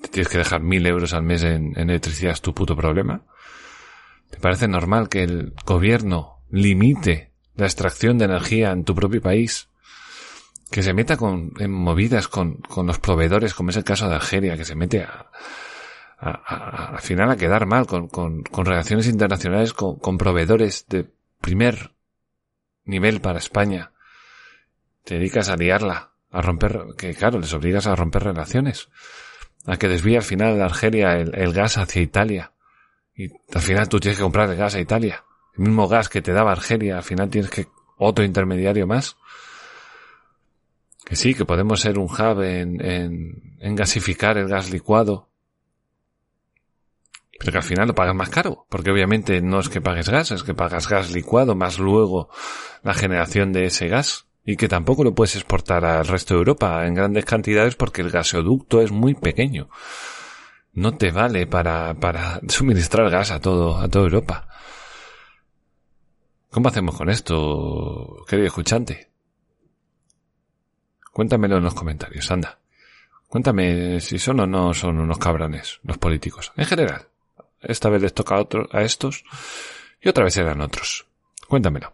S1: ¿Te tienes que dejar mil euros al mes en, electricidad es tu puto problema? ¿Te parece normal que el gobierno limite la extracción de energía en tu propio país? Que se meta con, en movidas con, con los proveedores, como es el caso de Algeria, que se mete a, al final a quedar mal con, con, con relaciones internacionales con, con, proveedores de primer nivel para España. Te dedicas a liarla a romper, que claro, les obligas a romper relaciones, a que desvíe al final de Argelia el, gas hacia Italia. Y al final tú tienes que comprar el gas a Italia. El mismo gas que te daba Argelia, al final tienes que otro intermediario más. Que sí, que podemos ser un hub en, en, gasificar el gas licuado. Pero que al final lo pagas más caro, porque obviamente no es que pagues gas, es que pagas gas licuado más luego la generación de ese gas y que tampoco lo puedes exportar al resto de Europa en grandes cantidades porque el gasoducto es muy pequeño. No te vale para, para suministrar gas a todo, a toda Europa. ¿Cómo hacemos con esto, querido escuchante? Cuéntamelo en los comentarios, anda. Cuéntame si son o no son unos cabrones los políticos. En general. Esta vez les toca a, otro, a estos y otra vez eran otros. Cuéntamelo.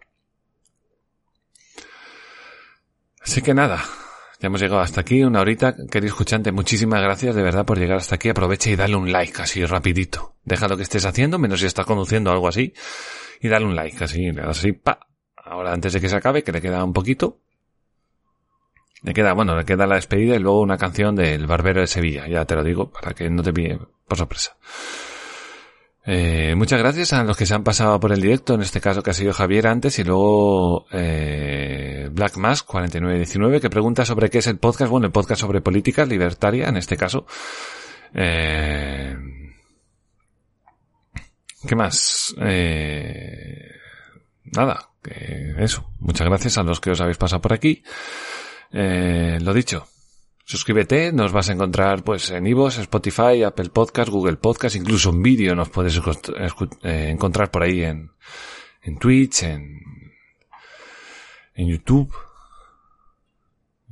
S1: Así que nada, ya hemos llegado hasta aquí, una horita. Querido escuchante, muchísimas gracias de verdad por llegar hasta aquí. Aprovecha y dale un like así rapidito. Deja lo que estés haciendo, menos si estás conduciendo algo así. Y dale un like así, le das así, pa. Ahora antes de que se acabe, que le queda un poquito. Le queda, bueno, le queda la despedida y luego una canción del Barbero de Sevilla. Ya te lo digo, para que no te pille por sorpresa. Eh, muchas gracias a los que se han pasado por el directo, en este caso que ha sido Javier antes y luego eh, Black Mask 4919 que pregunta sobre qué es el podcast. Bueno, el podcast sobre política libertaria en este caso. Eh, ¿Qué más? Eh, nada, eso. Muchas gracias a los que os habéis pasado por aquí. Eh, lo dicho, Suscríbete, nos vas a encontrar pues en Ivos, Spotify, Apple Podcast, Google Podcast, incluso en vídeo nos puedes eh, encontrar por ahí en, en Twitch, en, en YouTube.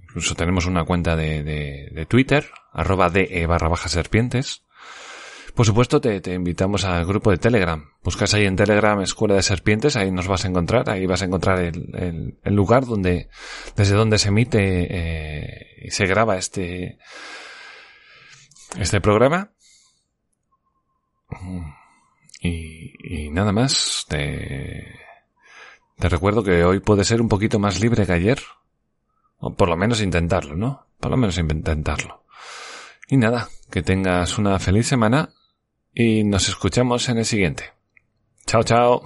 S1: Incluso tenemos una cuenta de, de, de Twitter, arroba de barra baja serpientes. Por supuesto, te, invitamos al grupo de Telegram. Buscas ahí en Telegram Escuela de Serpientes, ahí nos vas a encontrar, ahí vas a encontrar el, el, lugar donde, desde donde se emite eh, y se graba este, este programa. Y, y nada más, te, te recuerdo que hoy puede ser un poquito más libre que ayer. O por lo menos intentarlo, ¿no? Por lo menos intentarlo. Y nada, que tengas una feliz semana y nos escuchamos en el siguiente. Chao, chao.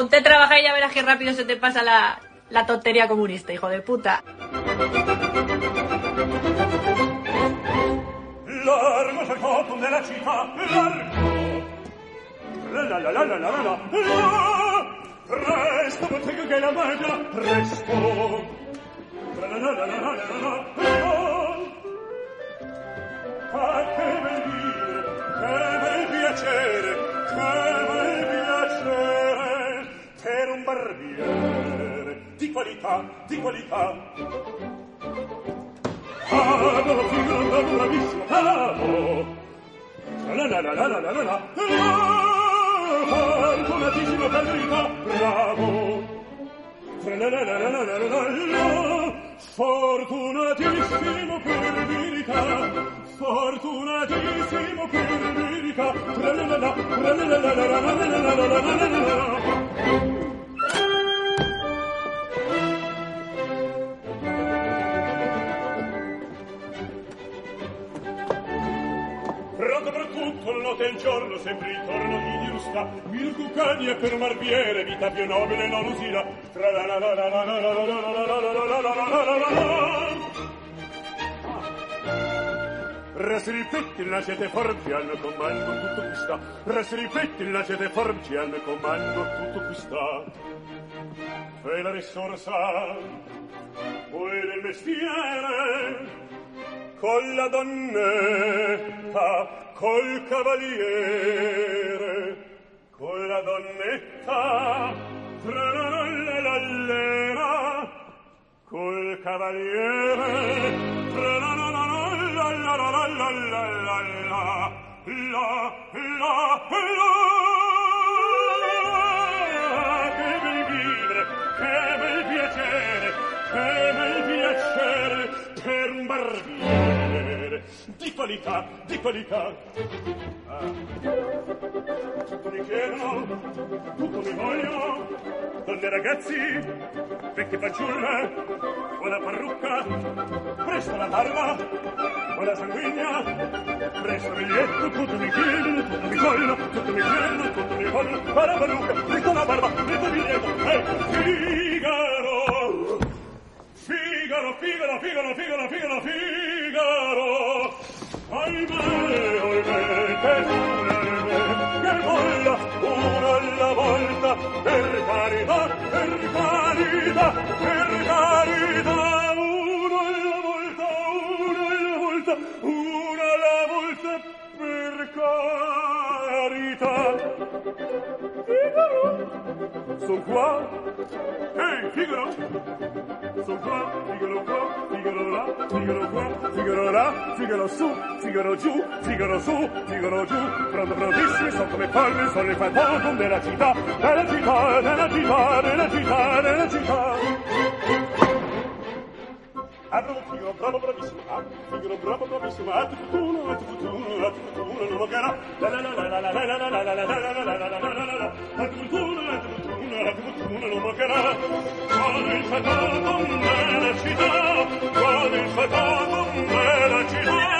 S7: Ponte a y ya verás qué rápido se te pasa la, la tontería comunista, hijo de puta.
S8: Largo es el coto de la città, largo. La la la la la la la la. La maglia, presto. La la la la la la la la. Ah, barbiere di qualità, di qualità. Adoro, figlio, no, bravissimo, bravo! La la la la la la la la. Fortunatissimo per verità, bravo. La la la la la la la la la. Fortunatissimo per verità, fortunatissimo per verità. La la la la la la la la la la la la la la la la. Tutto, notte e giorno, sempre intorno di giusta. Mil cucani e per un barbiere, vita più nobile non usira. Tra la la la la la la la la la la la la la la la la la la Resti rifletti, la siete forti al comando tutto qui sta. Resti rifletti, la siete forti al comando tutto qui sta. Fai la risorsa, poi del mestiere, con la donnetta, col cavaliere, con la donnetta, tra l'allera, col cavaliere, tra la la la la la la la la la la la la la che bel vivere, che bel piacere, che bel piacere per un barbiere. Di qualità, di qualità. Ah. Tutto mi chiedono, tutto mi vogliono, donne ragazzi, vecchie fanciulle, buona parrucca, presto la barba, buona sanguigna, presto biglietto, tutto mi chiedono, tutto mi vogliono, tutto mi chiedono, tutto mi vogliono, buona parrucca, presto la barba, presto biglietto, ecco Figaro! Figaro, Figaro, Figaro, Figaro, Figaro, Figaro! Ahimè, ahimè, che funebre, che molla, uno alla volta, per carità, per carità, per Figaro, son qua. Ehi, Figaro. Son qua, Figaro qua, Figaro là, Figaro qua, Figaro là, Figaro su, Figaro giù, Figaro su, Figaro giù. Pronto, prontissimi, sono come palme, sono il fantasma della città, della città, della città, della città, della città. Ah, bravo, figaro, bravo, bravissimo. Ah, figaro, bravo, bravissimo. Ah, fortuna, ah, fortuna, ah, fortuna, non lo gara. La la la la la la la la la la la la la la la la la la. Ah, fortuna, ah, fortuna, ah, fortuna, non lo gara. Con il fatato nella città, con il fatato nella città.